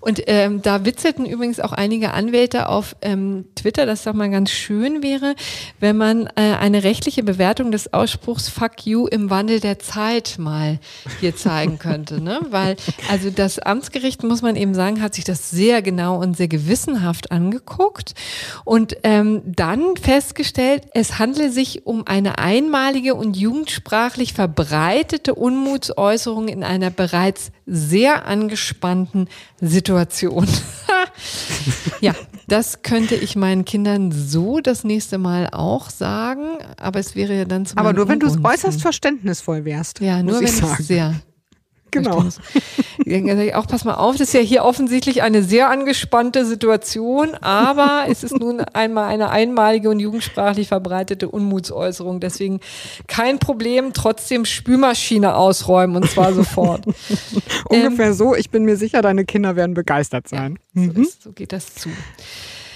Und ähm, da witzelten übrigens auch einige Anwälte auf ähm, Twitter, dass doch mal ganz schön wäre, wenn man äh, eine rechtliche Bewertung des Ausspruchs fuck you im Wandel der Zeit mal hier zeigen könnte. Ne? Weil, also das Amtsgericht, muss man eben sagen, hat sich das sehr genau und sehr gewissenhaft angeguckt und ähm, dann festgestellt, es handle sich um eine einmalige und jugendsprachlich verbreitete Unmutsäußerung in einer bereits sehr angespannten Situation. ja, das könnte ich meinen Kindern so das nächste Mal auch sagen, aber es wäre ja dann zum Aber nur wenn du es äußerst verständnisvoll wärst. Ja, nur wenn ich es sehr Genau. auch pass mal auf, das ist ja hier offensichtlich eine sehr angespannte Situation, aber es ist nun einmal eine einmalige und jugendsprachlich verbreitete Unmutsäußerung. Deswegen kein Problem, trotzdem Spülmaschine ausräumen und zwar sofort. Ungefähr ähm, so, ich bin mir sicher, deine Kinder werden begeistert sein. Ja, so, mhm. ist, so geht das zu.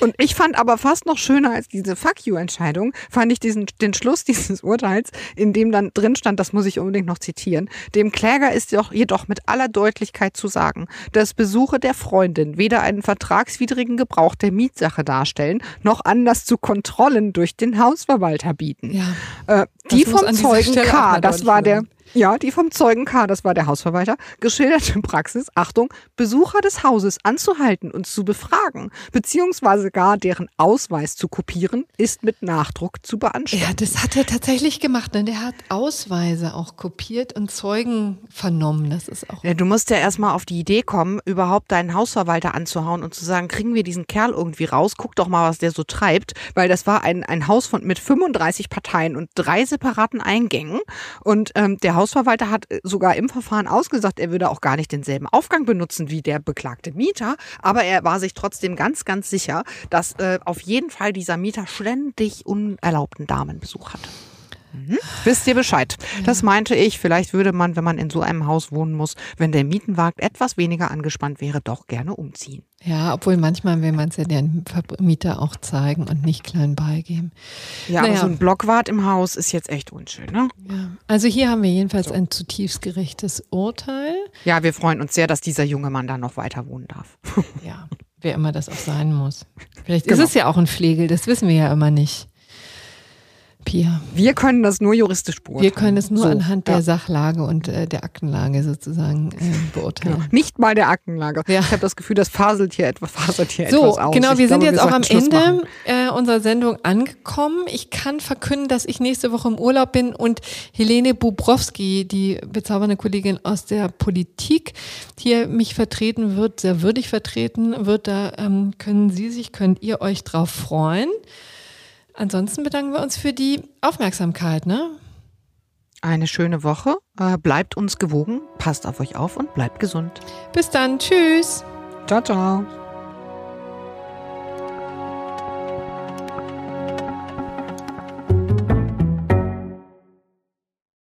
Und ich fand aber fast noch schöner als diese Fuck you-Entscheidung, fand ich diesen, den Schluss dieses Urteils, in dem dann drin stand, das muss ich unbedingt noch zitieren, dem Kläger ist doch, jedoch mit aller Deutlichkeit zu sagen, dass Besuche der Freundin weder einen vertragswidrigen Gebrauch der Mietsache darstellen, noch Anlass zu Kontrollen durch den Hausverwalter bieten. Ja, äh, die vom Zeugen K, das war der, ja, die vom Zeugen K, das war der Hausverwalter, geschilderte Praxis, Achtung, Besucher des Hauses anzuhalten und zu befragen, beziehungsweise gar deren Ausweis zu kopieren, ist mit Nachdruck zu beanstanden. Ja, das hat er tatsächlich gemacht. Ne? Der hat Ausweise auch kopiert und Zeugen vernommen. Das ist auch. Ja, du musst ja erstmal auf die Idee kommen, überhaupt deinen Hausverwalter anzuhauen und zu sagen, kriegen wir diesen Kerl irgendwie raus, guck doch mal, was der so treibt, weil das war ein, ein Haus von, mit 35 Parteien und drei separaten Eingängen und ähm, der Haus Hausverwalter hat äh, sogar im Verfahren ausgesagt, er würde auch gar nicht denselben Aufgang benutzen wie der beklagte Mieter, aber er war sich trotzdem ganz, ganz sicher, dass äh, auf jeden Fall dieser Mieter ständig unerlaubten Damenbesuch hatte. Mhm. Wisst ihr Bescheid? Ja. Das meinte ich. Vielleicht würde man, wenn man in so einem Haus wohnen muss, wenn der Mietenwagt etwas weniger angespannt wäre, doch gerne umziehen. Ja, obwohl manchmal will man es ja den Mieter auch zeigen und nicht klein beigeben. Ja, naja. aber so ein Blockwart im Haus ist jetzt echt unschön, ne? Ja. Also hier haben wir jedenfalls so. ein zutiefst gerechtes Urteil. Ja, wir freuen uns sehr, dass dieser junge Mann da noch weiter wohnen darf. Ja, wer immer das auch sein muss. Vielleicht genau. ist es ja auch ein Pflegel, das wissen wir ja immer nicht. Pia. Wir können das nur juristisch beurteilen. Wir können es nur so, anhand der ja. Sachlage und äh, der Aktenlage sozusagen äh, beurteilen. Genau. Nicht mal der Aktenlage. Ja. Ich habe das Gefühl, das faselt hier etwas, faselt hier so, etwas aus. Genau, ich wir glaube, sind jetzt auch am Ende äh, unserer Sendung angekommen. Ich kann verkünden, dass ich nächste Woche im Urlaub bin und Helene Bubrowski, die bezaubernde Kollegin aus der Politik, hier mich vertreten wird, sehr würdig vertreten wird. Da ähm, können Sie sich, könnt ihr euch drauf freuen. Ansonsten bedanken wir uns für die Aufmerksamkeit. Ne? Eine schöne Woche. Äh, bleibt uns gewogen, passt auf euch auf und bleibt gesund. Bis dann. Tschüss. Ciao, ciao.